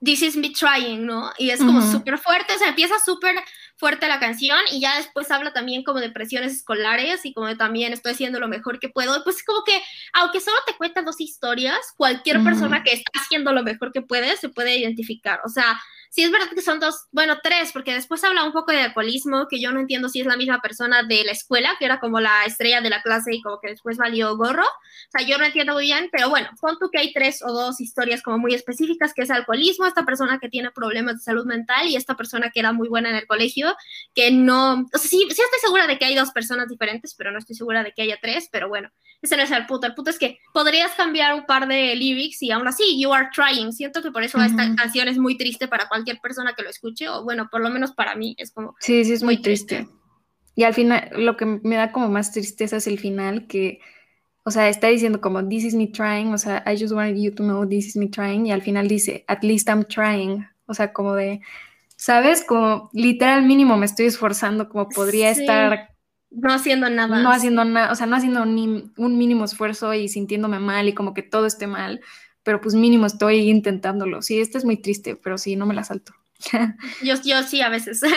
This is me trying, ¿no? Y es como súper fuerte, o sea, empieza súper fuerte la canción y ya después habla también como de presiones escolares y como de también estoy haciendo lo mejor que puedo. Pues como que, aunque solo te cuentan dos historias, cualquier persona que está haciendo lo mejor que puede se puede identificar. O sea, sí es verdad que son dos, bueno, tres, porque después habla un poco de alcoholismo, que yo no entiendo si es la misma persona de la escuela, que era como la estrella de la clase y como que después valió gorro. O sea, yo no entiendo muy bien, pero bueno, pon tú que hay tres o dos historias como muy específicas, que es alcoholismo, esta persona que tiene problemas de salud mental y esta persona que era muy buena en el colegio, que no, o sea, sí, sí estoy segura de que hay dos personas diferentes, pero no estoy segura de que haya tres, pero bueno, ese no es el puto. El puto es que podrías cambiar un par de lyrics y aún así, you are trying. Siento que por eso esta canción es muy triste para cualquier persona que lo escuche, o bueno, por lo menos para mí es como. Sí, sí, es muy, triste. Y al final, lo que me da como más tristeza es el final, que, o sea, está diciendo como, this is me trying, o sea, I just want you to know this is me trying, y al final dice, at least I'm trying, o sea, como de, ¿sabes? Como literal mínimo me estoy esforzando, como podría estar no haciendo nada. No haciendo nada, o sea, no haciendo ni un mínimo esfuerzo y sintiéndome mal y como que todo esté mal, pero pues mínimo estoy intentándolo. Sí, esto es muy triste, pero sí, no me la salto. yo, yo sí, a veces.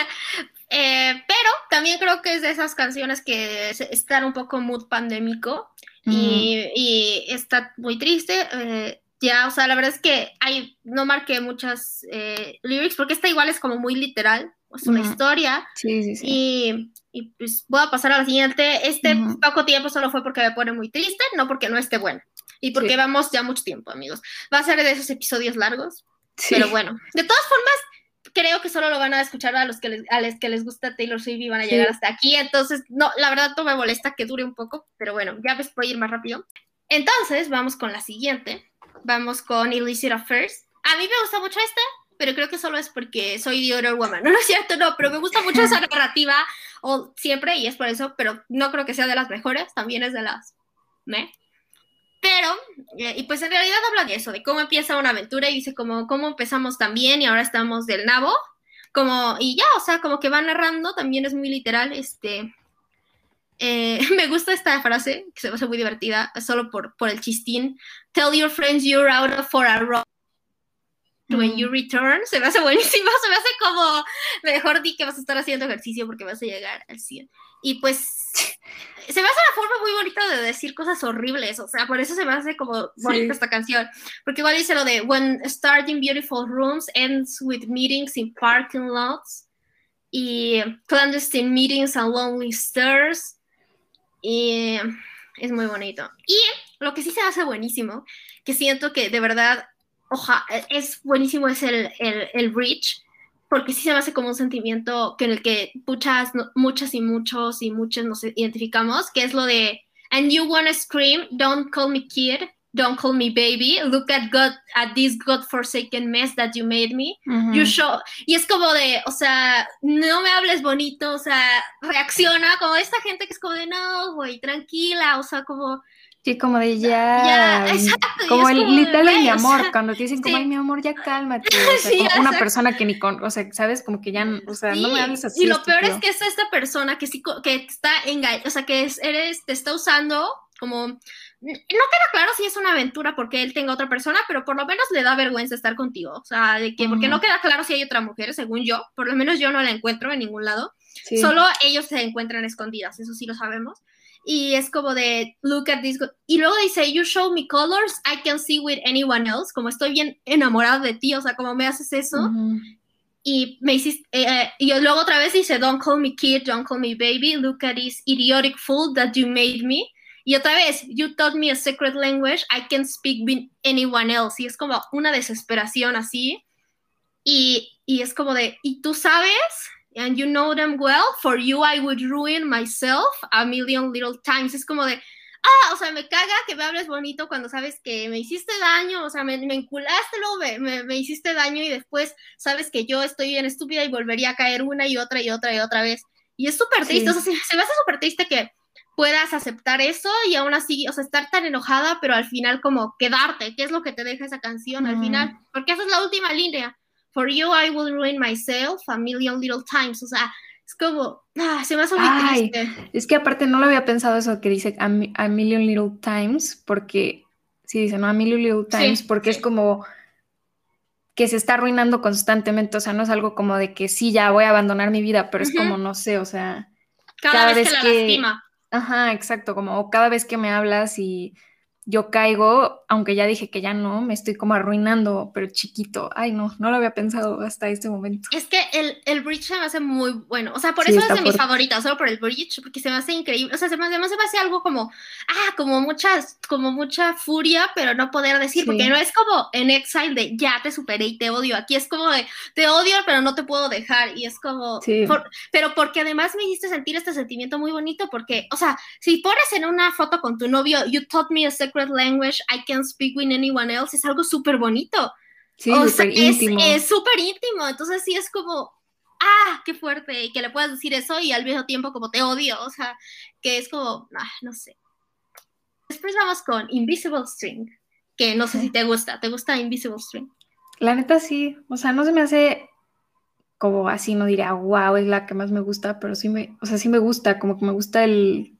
Eh, pero también creo que es de esas canciones que están un poco mood pandémico y, está muy triste. Eh, ya, o sea, la verdad es que hay, no marqué muchas eh, lyrics porque esta igual es como muy literal, es una historia. Sí, sí, sí. Y, y, pues voy a pasar a la siguiente. Este poco tiempo solo fue porque me pone muy triste, no porque no esté bueno. Y porque vamos ya mucho tiempo, amigos. Va a ser de esos episodios largos. Pero bueno, de todas formas, creo que solo lo van a escuchar a los que les, a los que les gusta Taylor Swift y van a llegar hasta aquí. Entonces, no, la verdad no me molesta que dure un poco, pero bueno, ya ves, voy a ir más rápido. Entonces, vamos con la siguiente. Vamos con Illicit Affairs. A mí me gusta mucho esta, pero creo que solo es porque soy The Other Woman. No, no es cierto, no, pero me gusta mucho esa narrativa o siempre y es por eso, pero no creo que sea de las mejores, también es de las me. Pero, eh, y pues en realidad habla de eso, de cómo empieza una aventura y dice como cómo empezamos también y ahora estamos del nabo, como, y ya, o sea, como que va narrando, también es muy literal, este, eh, me gusta esta frase, que se me hace muy divertida, solo por, por el chistín, tell your friends you're out for a run when you return, se me hace buenísimo, se me hace como, mejor di que vas a estar haciendo ejercicio porque vas a llegar al 100. Y pues, se me hace una forma muy bonita de decir cosas horribles, o sea, por eso se me hace como bonita esta canción, porque igual dice lo de, when starting beautiful rooms ends with meetings in parking lots, y clandestine meetings and lonely stairs, y es muy bonito. Y lo que sí se hace buenísimo, que siento que de verdad oja, es buenísimo es el, el, el bridge, porque sí se me hace como un sentimiento que en el que muchas, muchas y muchos y muchos nos identificamos, que es lo de, and you wanna scream, don't call me kid, don't call me baby, look at God, at this God-forsaken mess that you made me, you show, y es como de, o sea, no me hables bonito, o sea, reacciona, como esta gente que es como de, no, güey, tranquila, o sea, como Sí, como de ya. Como el literal mi amor, cuando te dicen como, ay, mi amor, ya cálmate. O sea, como una persona que ni con, o sea, sabes, como que ya, o sea, no me hables así. Y lo peor es que es esta persona que sí, que está engañada, o sea, que eres, te está usando como, no queda claro si es una aventura porque él tenga otra persona, pero por lo menos le da vergüenza estar contigo. O sea, de que, porque no queda claro si hay otra mujer, según yo, por lo menos yo no la encuentro en ningún lado. Solo ellos se encuentran escondidas, eso sí lo sabemos y es como de look at this y luego dice you show me colors I can see with anyone else como estoy bien enamorado de ti o sea como me haces eso y me hiciste eh, eh, y luego otra vez dice don't call me kid don't call me baby look at this idiotic fool that you made me y otra vez you taught me a secret language I can speak with anyone else y es como una desesperación así. Y, y es como de y tú sabes and you know them well, for you I would ruin myself a million little times. Es como de, ah, o sea, me caga que me hables bonito cuando sabes que me hiciste daño, o sea, me, me enculaste, luego me, me, hiciste daño y después sabes que yo estoy bien estúpida y volvería a caer una y otra y otra y otra vez. Y es súper triste, o sea, se, me hace súper triste que puedas aceptar eso y aún así, o sea, estar tan enojada, pero al final como quedarte, ¿qué es lo que te deja esa canción al final? Porque esa es la última línea for you I will ruin myself a million little times. O sea, es como, ah, se me hace muy triste. Es que aparte no lo había pensado eso que dice a, million little times, porque, sí dice, ¿no? A million little times, porque es como que se está arruinando constantemente, o sea, no es algo como de que sí, ya voy a abandonar mi vida, pero es como, no sé, o sea... Cada, vez, que, la lastima. Ajá, exacto, como cada vez que me hablas y yo caigo, aunque ya dije que ya no, me estoy como arruinando, pero chiquito. Ay, no, no lo había pensado hasta este momento. Es que el, el bridge se me hace muy bueno. O sea, por eso es de mis favoritas, solo por el bridge, porque se me hace increíble. O sea, se me, se me hace algo como, ah, como muchas, como mucha furia, pero no poder decir, porque no es como en Exile de ya te superé y te odio. Aquí es como de te odio, pero no te puedo dejar. Y es como, pero porque además me hiciste sentir este sentimiento muy bonito, porque, o sea, si pones en una foto con tu novio, you taught me a language I can speak with anyone else, es algo súper bonito. Sí, súper íntimo. Es súper íntimo, entonces sí es como, ah, qué fuerte, que le puedas decir eso y al mismo tiempo como te odio, o sea, que es como, ah, no sé. Después vamos con Invisible String, que no sé si te gusta, ¿te gusta Invisible String? La neta sí, o sea, no se me hace como así no diría, wow, es la que más me gusta, pero sí me, o sea, sí me gusta, como que me gusta el...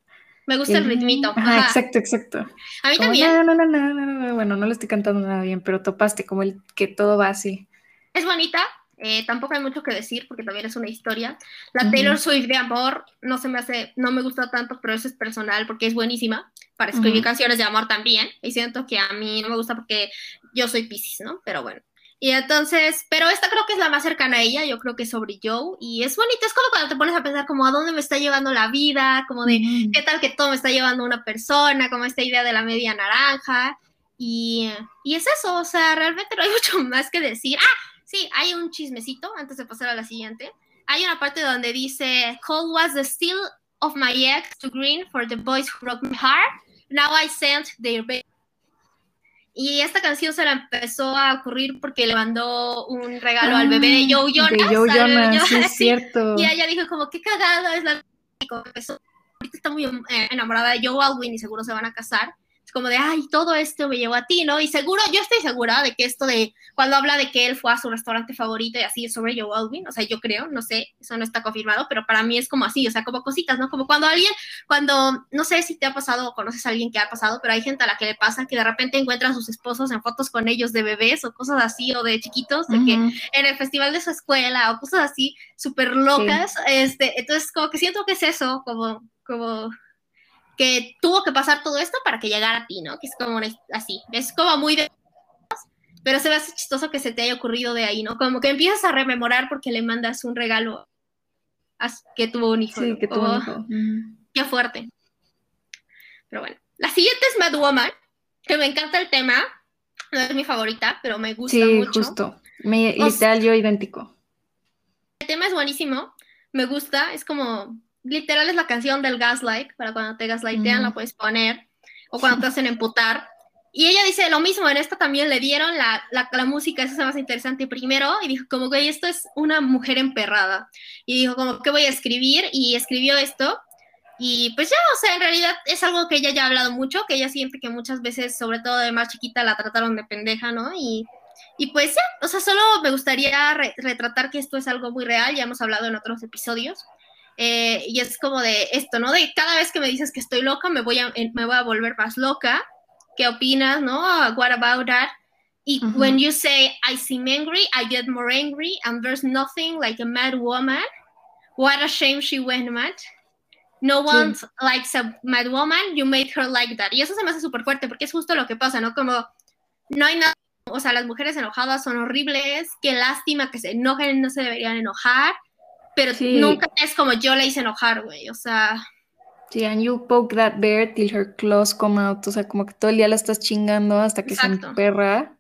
Me gusta el, ritmito. Ajá, exacto, exacto. A mí también. No, no, no, no, bueno, no le estoy cantando nada bien, pero topaste como el que todo va así. Es bonita, eh, tampoco hay mucho que decir porque también es una historia. La Taylor Swift de amor no se me hace, no me gusta tanto, pero eso es personal porque es buenísima para escribir canciones de amor también. Y siento que a mí no me gusta porque yo soy Pisces, ¿no? Pero bueno. Y entonces, pero esta creo que es la más cercana a ella, yo creo que es sobre Joe, y es bonita, es como cuando te pones a pensar como a dónde me está llevando la vida, como de qué tal que todo me está llevando una persona, como esta idea de la media naranja, y, y es eso, o sea, realmente no hay mucho más que decir. Ah, Sí, hay un chismecito antes de pasar a la siguiente. Hay una parte donde dice, Cold was the steel of my eggs to green for the boys who broke my heart. Now I sent their baby. Y esta canción se la empezó a ocurrir porque le mandó un regalo al bebé de Joe Jonas. De Joe Jonas, sí, es cierto. Y ella dijo como, qué cagada es la... Ahorita está muy eh, enamorada de Joe Alwyn y seguro se van a casar como de, ay, todo esto me llevó a ti, ¿no? Y seguro, yo estoy segura de que esto de, cuando habla de que él fue a su restaurante favorito y así es sobre Joe Alwyn, o sea, yo creo, no sé, eso no está confirmado, pero para mí es como así, o sea, como cositas, ¿no? Como cuando alguien, cuando, no sé si te ha pasado o conoces a alguien que ha pasado, pero hay gente a la que le pasa que de repente encuentra a sus esposos en fotos con ellos de bebés o cosas así, o de chiquitos, de que en el festival de su escuela o cosas así, súper locas, este, entonces como que siento que es eso, como, como que tuvo que pasar todo esto para que llegara a ti, ¿no? Que es como así, es como muy de... Pero se ve así chistoso que se te haya ocurrido de ahí, ¿no? Como que empiezas a rememorar porque le mandas un regalo que tuvo un hijo. Sí, que tuvo un hijo. Qué fuerte. Pero bueno, la siguiente es Mad Woman, que me encanta el tema. No es mi favorita, pero me gusta mucho. Sí, justo. Me, literal, yo idéntico. El tema es buenísimo. Me gusta. Es como literal es la canción del gaslight, para cuando te gaslightean la puedes poner, o cuando te hacen emputar. Y ella dice lo mismo, en esta también le dieron la, la, la música, eso es más interesante primero, y dijo como que esto es una mujer emperrada. Y dijo como que voy a escribir, y escribió esto. Y pues ya, o sea, en realidad es algo que ella ya ha hablado mucho, que ella siente que muchas veces, sobre todo de más chiquita, la trataron de pendeja, ¿no? Y, y pues ya, o sea, solo me gustaría retratar que esto es algo muy real, ya hemos hablado en otros episodios. Eh, y es como de esto, ¿no? De cada vez que me dices que estoy loca, me voy a, me voy a volver más loca. ¿Qué opinas, no? What about that? Y when you say I seem angry, I get more angry, and there's nothing like a mad woman. What a shame she went mad. No one likes a mad woman, you made her like that. Y eso se me hace súper fuerte porque es justo lo que pasa, ¿no? Como no hay nada, o sea, las mujeres enojadas son horribles, qué lástima que se enojen, no se deberían enojar pero nunca es como yo la hice enojar, güey, o sea... Sí, and you poke that bear till her claws come out, o sea, como que todo el día la estás chingando hasta que se emperra.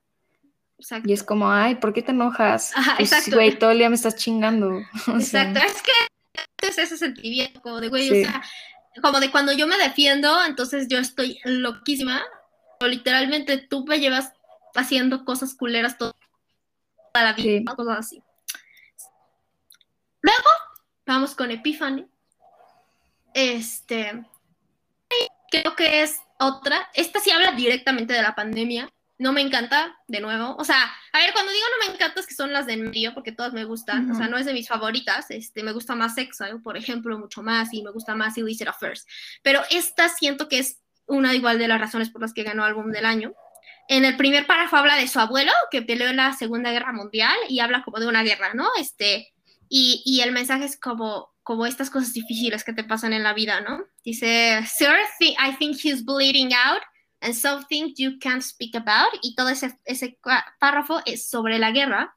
Exacto. Y es como, ay, ¿por qué te enojas? Ajá, pues, exacto. güey, todo el día me estás chingando. exacto, es que es ese sentimiento, como de, güey, o sea, como de cuando yo me defiendo, entonces yo estoy loquísima, o literalmente tú me llevas haciendo cosas culeras toda la vida, cosas así. Luego, vamos con Epiphany. Este, creo que es otra. Esta sí habla directamente de la pandemia. No me encanta, de nuevo. O sea, a ver, cuando digo no me encanta es que son las de medio, porque todas me gustan. O sea, no es de mis favoritas. Este, me gusta más Exile, por ejemplo, mucho más, y me gusta más Illicit Affairs. Pero esta siento que es una igual de las razones por las que ganó álbum del año. En el primer párrafo habla de su abuelo, que peleó en la Segunda Guerra Mundial, y habla como de una guerra, ¿no? Este, y, y, el mensaje es como, como estas cosas difíciles que te pasan en la vida, ¿no? Dice, Sir, I think he's bleeding out and something you can't speak about. Y todo ese, ese párrafo es sobre la guerra.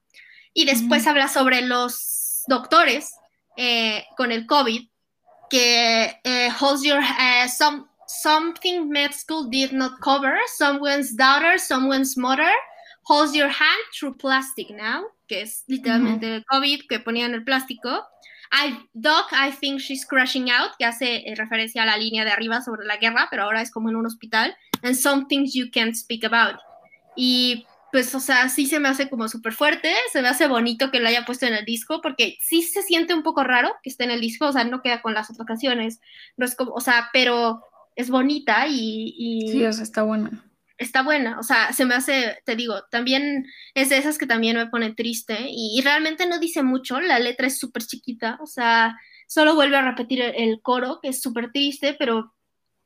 Y después habla sobre los doctores eh, con el COVID, que eh, holds your, uh, some, something med school did not cover, someone's daughter, someone's mother, holds your hand through plastic now que es literalmente el COVID que ponían el plástico. I, Doc, I think she's crashing out, que hace eh, referencia a la línea de arriba sobre la guerra, pero ahora es como en un hospital. And some things you can't speak about. Y pues, o sea, sí se me hace como súper fuerte, se me hace bonito que lo haya puesto en el disco, porque sí se siente un poco raro que esté en el disco, o sea, no queda con las otras canciones, no es como, o sea, pero es bonita y... y sí, o sea, está buena. Está buena, o sea, se me hace, te digo, también es de esas que también me pone triste y, realmente no dice mucho, la letra es súper chiquita, o sea, solo vuelve a repetir el, coro, que es súper triste, pero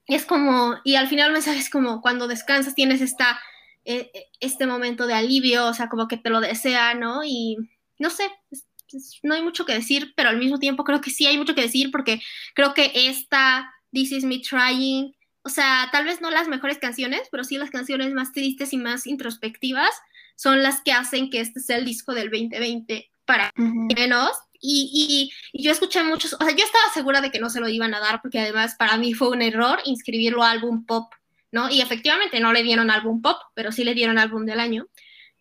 es como, y al final me sabes como cuando descansas tienes esta, eh, este momento de alivio, o sea, como que te lo desea, ¿no? Y no sé, no hay mucho que decir, pero al mismo tiempo creo que sí hay mucho que decir porque creo que esta This Is Me Trying, o sea, tal vez no las mejores canciones, pero sí las canciones más tristes y más introspectivas son las que hacen que este sea el disco del 2020 para menos. Y, y, yo escuché muchos, o sea, yo estaba segura de que no se lo iban a dar porque además para mí fue un error inscribirlo a álbum pop, ¿no? Y efectivamente no le dieron álbum pop, pero sí le dieron álbum del año.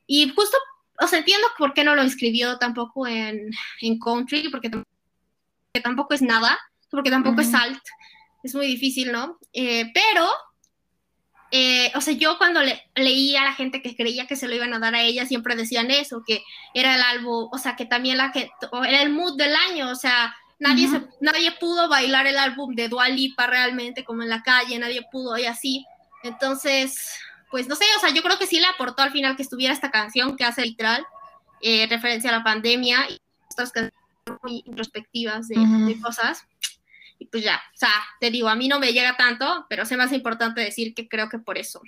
Y justo, o sea, entiendo por qué no lo inscribió tampoco en, en country, porque, tampoco es nada, porque tampoco es alt es muy difícil, ¿no? Eh, pero, eh, o sea, yo cuando le, leí a la gente que creía que se lo iban a dar a ella, siempre decían eso, que era el álbum, o sea, que también la gente, era el mood del año, o sea, nadie, nadie pudo bailar el álbum de Dua Lipa realmente como en la calle, nadie pudo y así. Entonces, pues no sé, o sea, yo creo que sí le aportó al final que estuviera esta canción que hace literal eh, referencia a la pandemia y otras canciones muy introspectivas de, de cosas y pues ya, o sea, te digo, a mí no me llega tanto, pero es más importante decir que creo que por eso.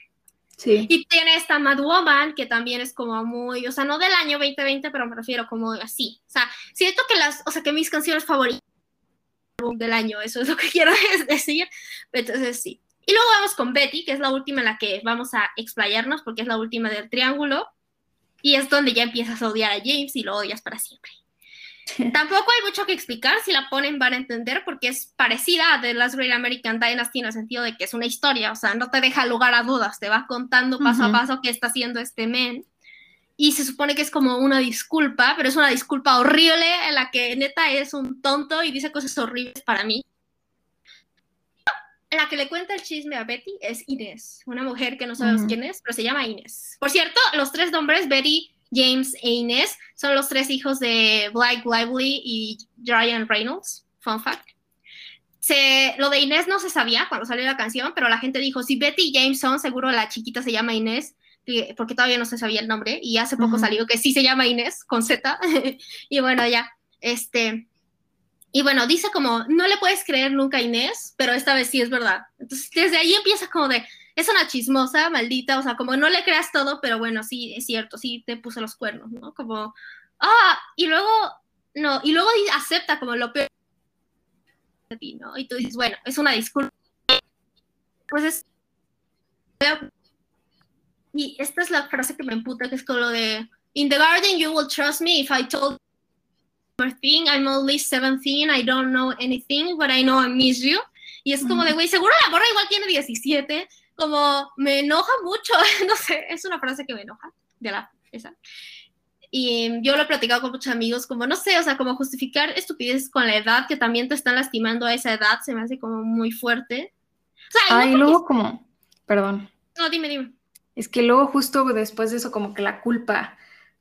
Sí. Y tiene esta Mad Woman, que también es como muy, o sea, no del año 2020, pero me refiero como así. O sea, siento que las, o sea, que mis canciones favoritas del año, eso es lo que quiero decir. Entonces, sí. Y luego vamos con Betty, que es la última en la que vamos a explayarnos, porque es la última del triángulo. Y es donde ya empiezas a odiar a James y lo odias para siempre. Tampoco hay mucho que explicar, si la ponen van a entender porque es parecida a The Last Great American Dynasty en el sentido de que es una historia, o sea, no te deja lugar a dudas, te va contando paso a paso qué está haciendo este men. Y se supone que es como una disculpa, pero es una disculpa horrible en la que neta es un tonto y dice cosas horribles para mí. La que le cuenta el chisme a Betty es Inés, una mujer que no sabemos quién es, pero se llama Inés. Por cierto, los tres nombres, Betty, James e Inés son los tres hijos de Blake Lively y Ryan Reynolds. Fun fact. Se, lo de Inés no se sabía cuando salió la canción, pero la gente dijo, si Betty y James son, seguro la chiquita se llama Inés, porque todavía no se sabía el nombre, y hace poco salió que sí se llama Inés, con Z, y bueno, ya, este, y bueno, dice como, no le puedes creer nunca a Inés, pero esta vez sí es verdad. Entonces, desde ahí empieza como de, es una chismosa, maldita, o sea, como no le creas todo, pero bueno, sí, es cierto, sí te puso los cuernos, ¿no? Como, ah, y luego, no, y luego acepta como lo peor de ti, ¿no? Y tú dices, bueno, es una disculpa. Pues es... Y esta es la frase que me emputa, que es como lo de, In the garden you will trust me if I told thing, I'm only 17, I don't know anything, but I know I miss you. Y es como de, güey, seguro la morra igual tiene 17, como me enoja mucho, no sé, es una frase que me enoja, de la, esa. Y yo lo he platicado con muchos amigos, como no sé, o sea, como justificar estupidez con la edad, que también te están lastimando a esa edad, se me hace como muy fuerte. O sea, Ay, luego como, perdón. No, dime, dime. Es que luego justo después de eso, como que la culpa,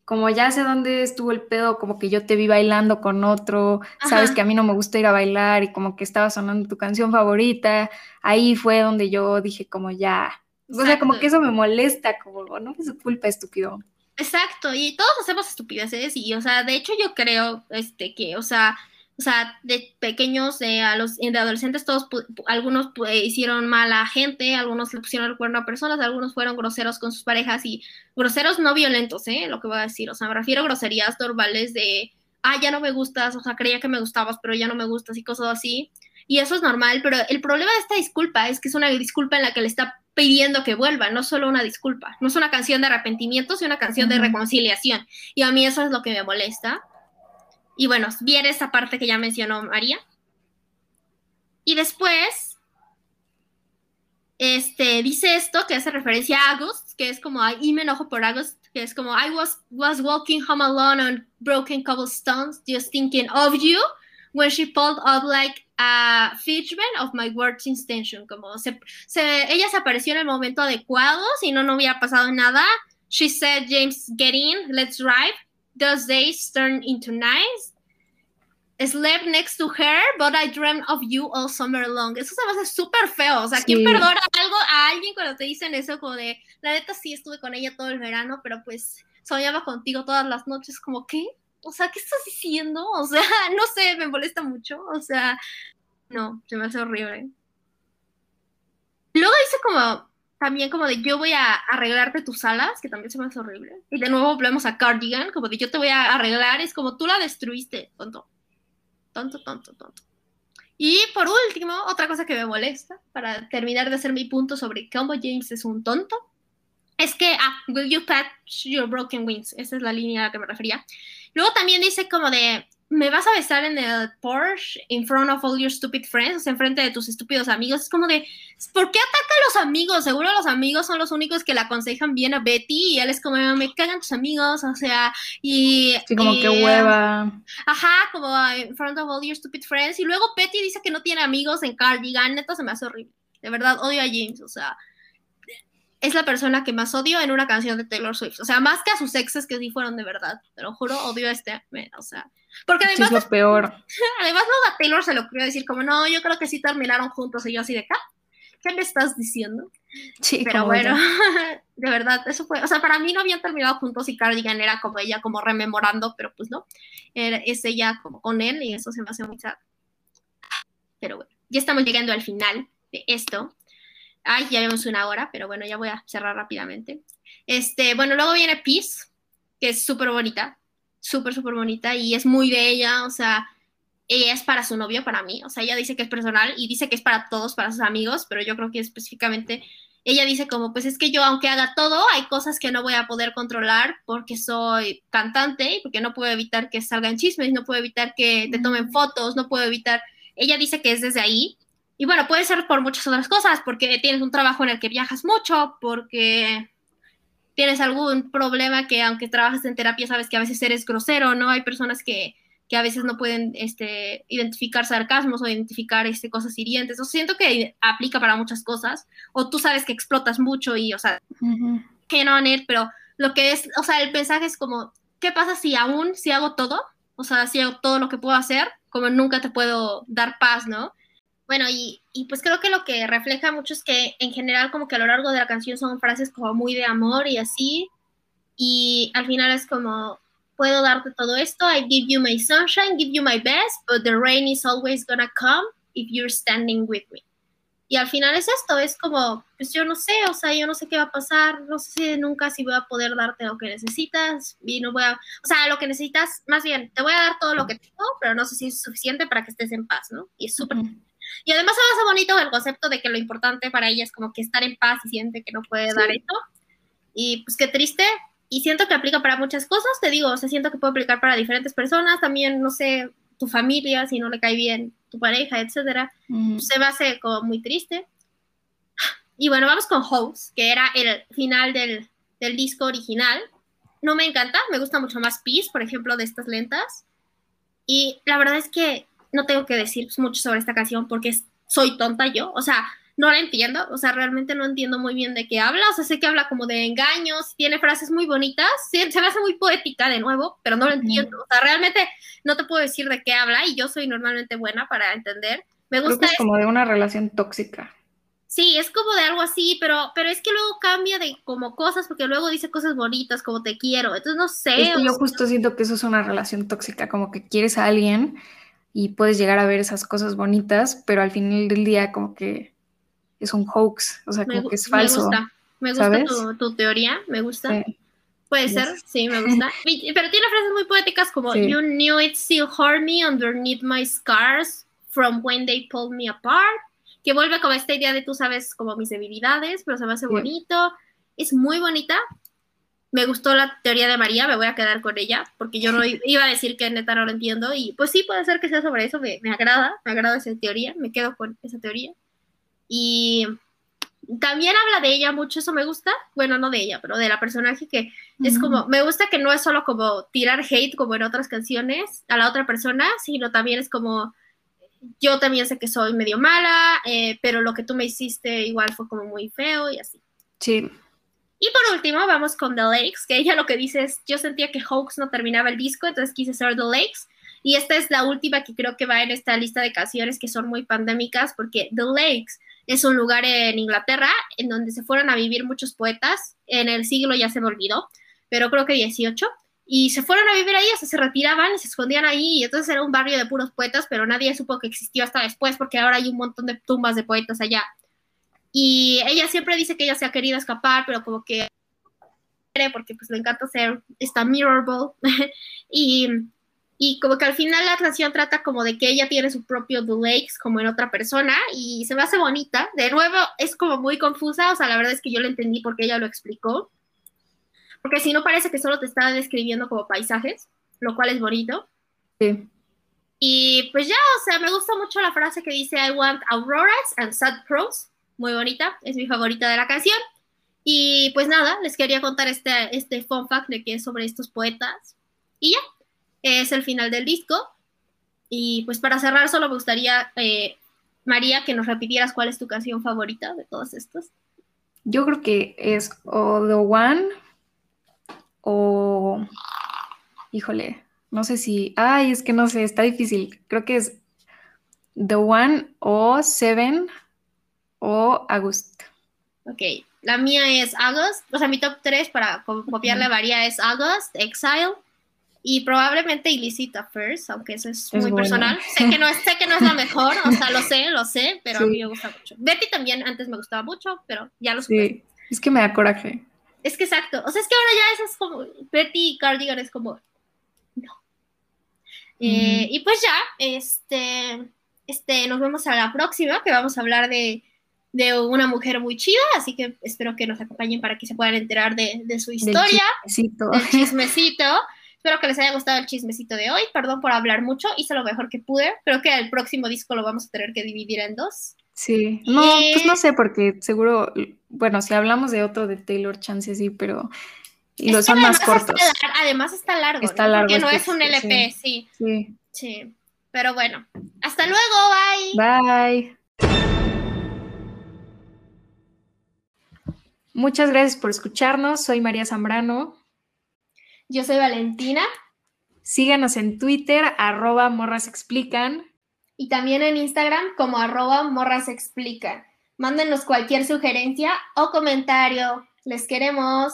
como ya sé dónde estuvo el pedo, como que yo te vi bailando con otro, sabes que a mí no me gusta ir a bailar y como que estaba sonando tu canción favorita, ahí fue donde yo dije como ya, o sea, como que eso me molesta, como no es su culpa, estúpido. Exacto, y todos hacemos estupideces y, o sea, de hecho yo creo, este, que, o sea, o sea, de pequeños, a los de adolescentes, todos, algunos hicieron mal a gente, algunos le pusieron el cuerno a personas, algunos fueron groseros con sus parejas y groseros no violentos, ¿eh? Lo que voy a decir, o sea, me refiero a groserías normales de, ah, ya no me gustas, o sea, creía que me gustabas, pero ya no me gustas y cosas así. Y eso es normal, pero el problema de esta disculpa es que es una disculpa en la que le está pidiendo que vuelva, no solo una disculpa, no es una canción de arrepentimiento, sino una canción de reconciliación. Y a mí eso es lo que me molesta y bueno, viene esa parte que ya mencionó María. Y después, este, dice esto que hace referencia a August, que es como, y me enojo por August, que es como, I was, was walking home alone on broken cobblestones, just thinking of you, when she pulled up like a figment of my words intention, como se, ella se apareció en el momento adecuado, si no, no hubiera pasado nada. She said, James, get in, let's drive those days turn into nights. slept next to her, but I dreamt of you all summer long. Eso se me hace súper feo. O sea, ¿quién perdona algo a alguien cuando te dicen eso? Como de, la neta sí estuve con ella todo el verano, pero pues soñaba contigo todas las noches. Como, ¿qué? O sea, ¿qué estás diciendo? O sea, no sé, me molesta mucho. O sea, no, se me hace horrible. Luego dice como, también como de yo voy a arreglarte tus alas, que también se me hace horrible. Y de nuevo volvemos a Cardigan, como de yo te voy a arreglar, es como tú la destruiste, tonto. Tonto, tonto, tonto. Y por último, otra cosa que me molesta, para terminar de hacer mi punto sobre cómo James es un tonto, es que, ah, will you patch your broken wings? Esa es la línea a la que me refería. Luego también dice como de, me vas a besar en el Porsche in front of all your stupid friends, o sea, en frente de tus estúpidos amigos. Es como de, ¿por qué ataca a los amigos? Seguro los amigos son los únicos que le aconsejan bien a Betty y él es como, me cagan tus amigos, o sea, y... Sí, como que hueva. Ajá, como in front of all your stupid friends. Y luego Betty dice que no tiene amigos en Cardigan, neta se me hace horrible. De verdad, odio a James, o sea, es la persona que más odio en una canción de Taylor Swift. O sea, más que a sus exes que sí fueron de verdad. Te lo juro, odio a este. O sea, porque además. es lo peor. Además, luego a Taylor se lo quería decir como, no, yo creo que sí terminaron juntos. Y yo así de acá. ¿Qué me estás diciendo? Sí, pero bueno, de verdad, eso fue. O sea, para mí no habían terminado juntos y Cardigan era como ella, como rememorando, pero pues no. Era, es ella como con él y eso se me hace muy sad. Pero bueno, ya estamos llegando al final de esto. Ay, ya vemos una hora, pero bueno, ya voy a cerrar rápidamente. Este, bueno, luego viene Peace, que es súper bonita, súper, súper bonita y es muy de ella, o sea, ella es para su novio, para mí, o sea, ella dice que es personal y dice que es para todos, para sus amigos, pero yo creo que específicamente ella dice como, pues es que yo aunque haga todo, hay cosas que no voy a poder controlar porque soy cantante y porque no puedo evitar que salgan chismes, no puedo evitar que te tomen fotos, no puedo evitar, ella dice que es desde ahí y bueno, puede ser por muchas otras cosas, porque tienes un trabajo en el que viajas mucho, porque tienes algún problema que aunque trabajas en terapia sabes que a veces eres grosero, ¿no? Hay personas que, que a veces no pueden este, identificar sarcasmos o identificar este, cosas hirientes. O siento que aplica para muchas cosas. O tú sabes que explotas mucho y, o sea, que no, pero lo que es, o sea, el mensaje es como, ¿qué pasa si aún, si hago todo? O sea, si hago todo lo que puedo hacer, como nunca te puedo dar paz, ¿no? Bueno, y, y, pues creo que lo que refleja mucho es que en general como que a lo largo de la canción son frases como muy de amor y así, y al final es como, puedo darte todo esto, I give you my sunshine, give you my best, but the rain is always gonna come if you're standing with me. Y al final es esto, es como, pues yo no sé, o sea, yo no sé qué va a pasar, no sé nunca si voy a poder darte lo que necesitas y no voy a, o sea, lo que necesitas, más bien, te voy a dar todo lo que tengo, pero no sé si es suficiente para que estés en paz, ¿no? Y es súper... Y además se me hace bonito el concepto de que lo importante para ella es como que estar en paz y siente que no puede dar eso. Y pues qué triste. Y siento que aplica para muchas cosas, te digo, o sea, siento que puede aplicar para diferentes personas, también, no sé, tu familia, si no le cae bien tu pareja, etcétera. Pues, se me hace como muy triste. Y bueno, vamos con House, que era el final del, del disco original. No me encanta, me gusta mucho más Peace, por ejemplo, de estas lentas. Y la verdad es que no tengo que decir mucho sobre esta canción porque soy tonta yo, o sea, no la entiendo, o sea, realmente no entiendo muy bien de qué habla, o sea, sé que habla como de engaños, tiene frases muy bonitas, se, me hace muy poética de nuevo, pero no lo entiendo, o sea, realmente no te puedo decir de qué habla y yo soy normalmente buena para entender. Me gusta es como de una relación tóxica. Sí, es como de algo así, pero, pero es que luego cambia de como cosas, porque luego dice cosas bonitas, como te quiero, entonces no sé. yo justo siento que eso es una relación tóxica, como que quieres a alguien y puedes llegar a ver esas cosas bonitas, pero al final del día como que es un hoax, o sea, como que es falso. Me gusta, me gusta tu, teoría, me gusta. Puede ser, sí, me gusta. Pero tiene frases muy poéticas como You knew it still hurt me underneath my scars from when they pulled me apart. Que vuelve como esta idea de tú sabes como mis debilidades, pero se me hace bonito. Es muy bonita me gustó la teoría de María, me voy a quedar con ella, porque yo no iba a decir que neta no lo entiendo, y pues sí, puede ser que sea sobre eso, me, agrada, me agrada esa teoría, me quedo con esa teoría. Y también habla de ella mucho, eso me gusta, bueno, no de ella, pero de la personaje que es como, me gusta que no es solo como tirar hate como en otras canciones a la otra persona, sino también es como, yo también sé que soy medio mala, eh, pero lo que tú me hiciste igual fue como muy feo y así. Sí, y por último, vamos con The Lakes, que ella lo que dice es, yo sentía que Hawks no terminaba el disco, entonces quise ser The Lakes. Y esta es la última que creo que va en esta lista de canciones que son muy pandémicas, porque The Lakes es un lugar en Inglaterra en donde se fueron a vivir muchos poetas. En el siglo ya se me olvidó, pero creo que 18. Y se fueron a vivir ahí, o sea, se retiraban y se escondían ahí. Y entonces era un barrio de puros poetas, pero nadie supo que existió hasta después, porque ahora hay un montón de tumbas de poetas allá. Y ella siempre dice que ella se ha querido escapar, pero como que porque pues le encanta ser esta mirrorball y, y como que al final la canción trata como de que ella tiene su propio The Lakes como en otra persona y se me hace bonita. De nuevo es como muy confusa, o sea, la verdad es que yo lo entendí porque ella lo explicó. Porque si no parece que solo te está describiendo como paisajes, lo cual es bonito. Sí. Y pues ya, o sea, me gusta mucho la frase que dice I want auroras and sad pros. Muy bonita, es mi favorita de la canción. Y pues nada, les quería contar este, este fun fact de que es sobre estos poetas. Y ya, es el final del disco. Y pues para cerrar, solo me gustaría, eh, María, que nos repitieras cuál es tu canción favorita de todos estos. Yo creo que es o The One o... Híjole, no sé si... Ay, es que no sé, está difícil. Creo que es The One o Seven o August. Ok, la mía es August, o sea, mi top 3 para copiarle varía es August, Exile y probablemente Illicita First, aunque eso es, muy personal. Sé que, no es, sé que no es la mejor, o sea, lo sé, lo sé, pero a mí me gusta mucho. Betty también antes me gustaba mucho, pero ya lo sé. Sí, es que me da coraje. Es que exacto, o sea, es que ahora ya eso es como, Betty y Cardigan es como, no. Eh, y pues ya, este, este, nos vemos a la próxima, que vamos a hablar de de una mujer muy chida, así que espero que nos acompañen para que se puedan enterar de, su historia, chismecito. del chismecito. espero que les haya gustado el chismecito de hoy. Perdón por hablar mucho, hice lo mejor que pude. Creo que el próximo disco lo vamos a tener que dividir en dos. Sí, no, pues no sé, porque seguro, bueno, si hablamos de otro de Taylor, chance sí, pero los son más cortos. además está largo, está largo porque no es un LP, sí. Sí. Sí. Pero bueno, hasta luego, bye. Bye. Muchas gracias por escucharnos. Soy María Zambrano. Yo soy Valentina. Síganos en Twitter, arroba morras explican. Y también en Instagram como arroba morras explican. Mándenos cualquier sugerencia o comentario. Les queremos.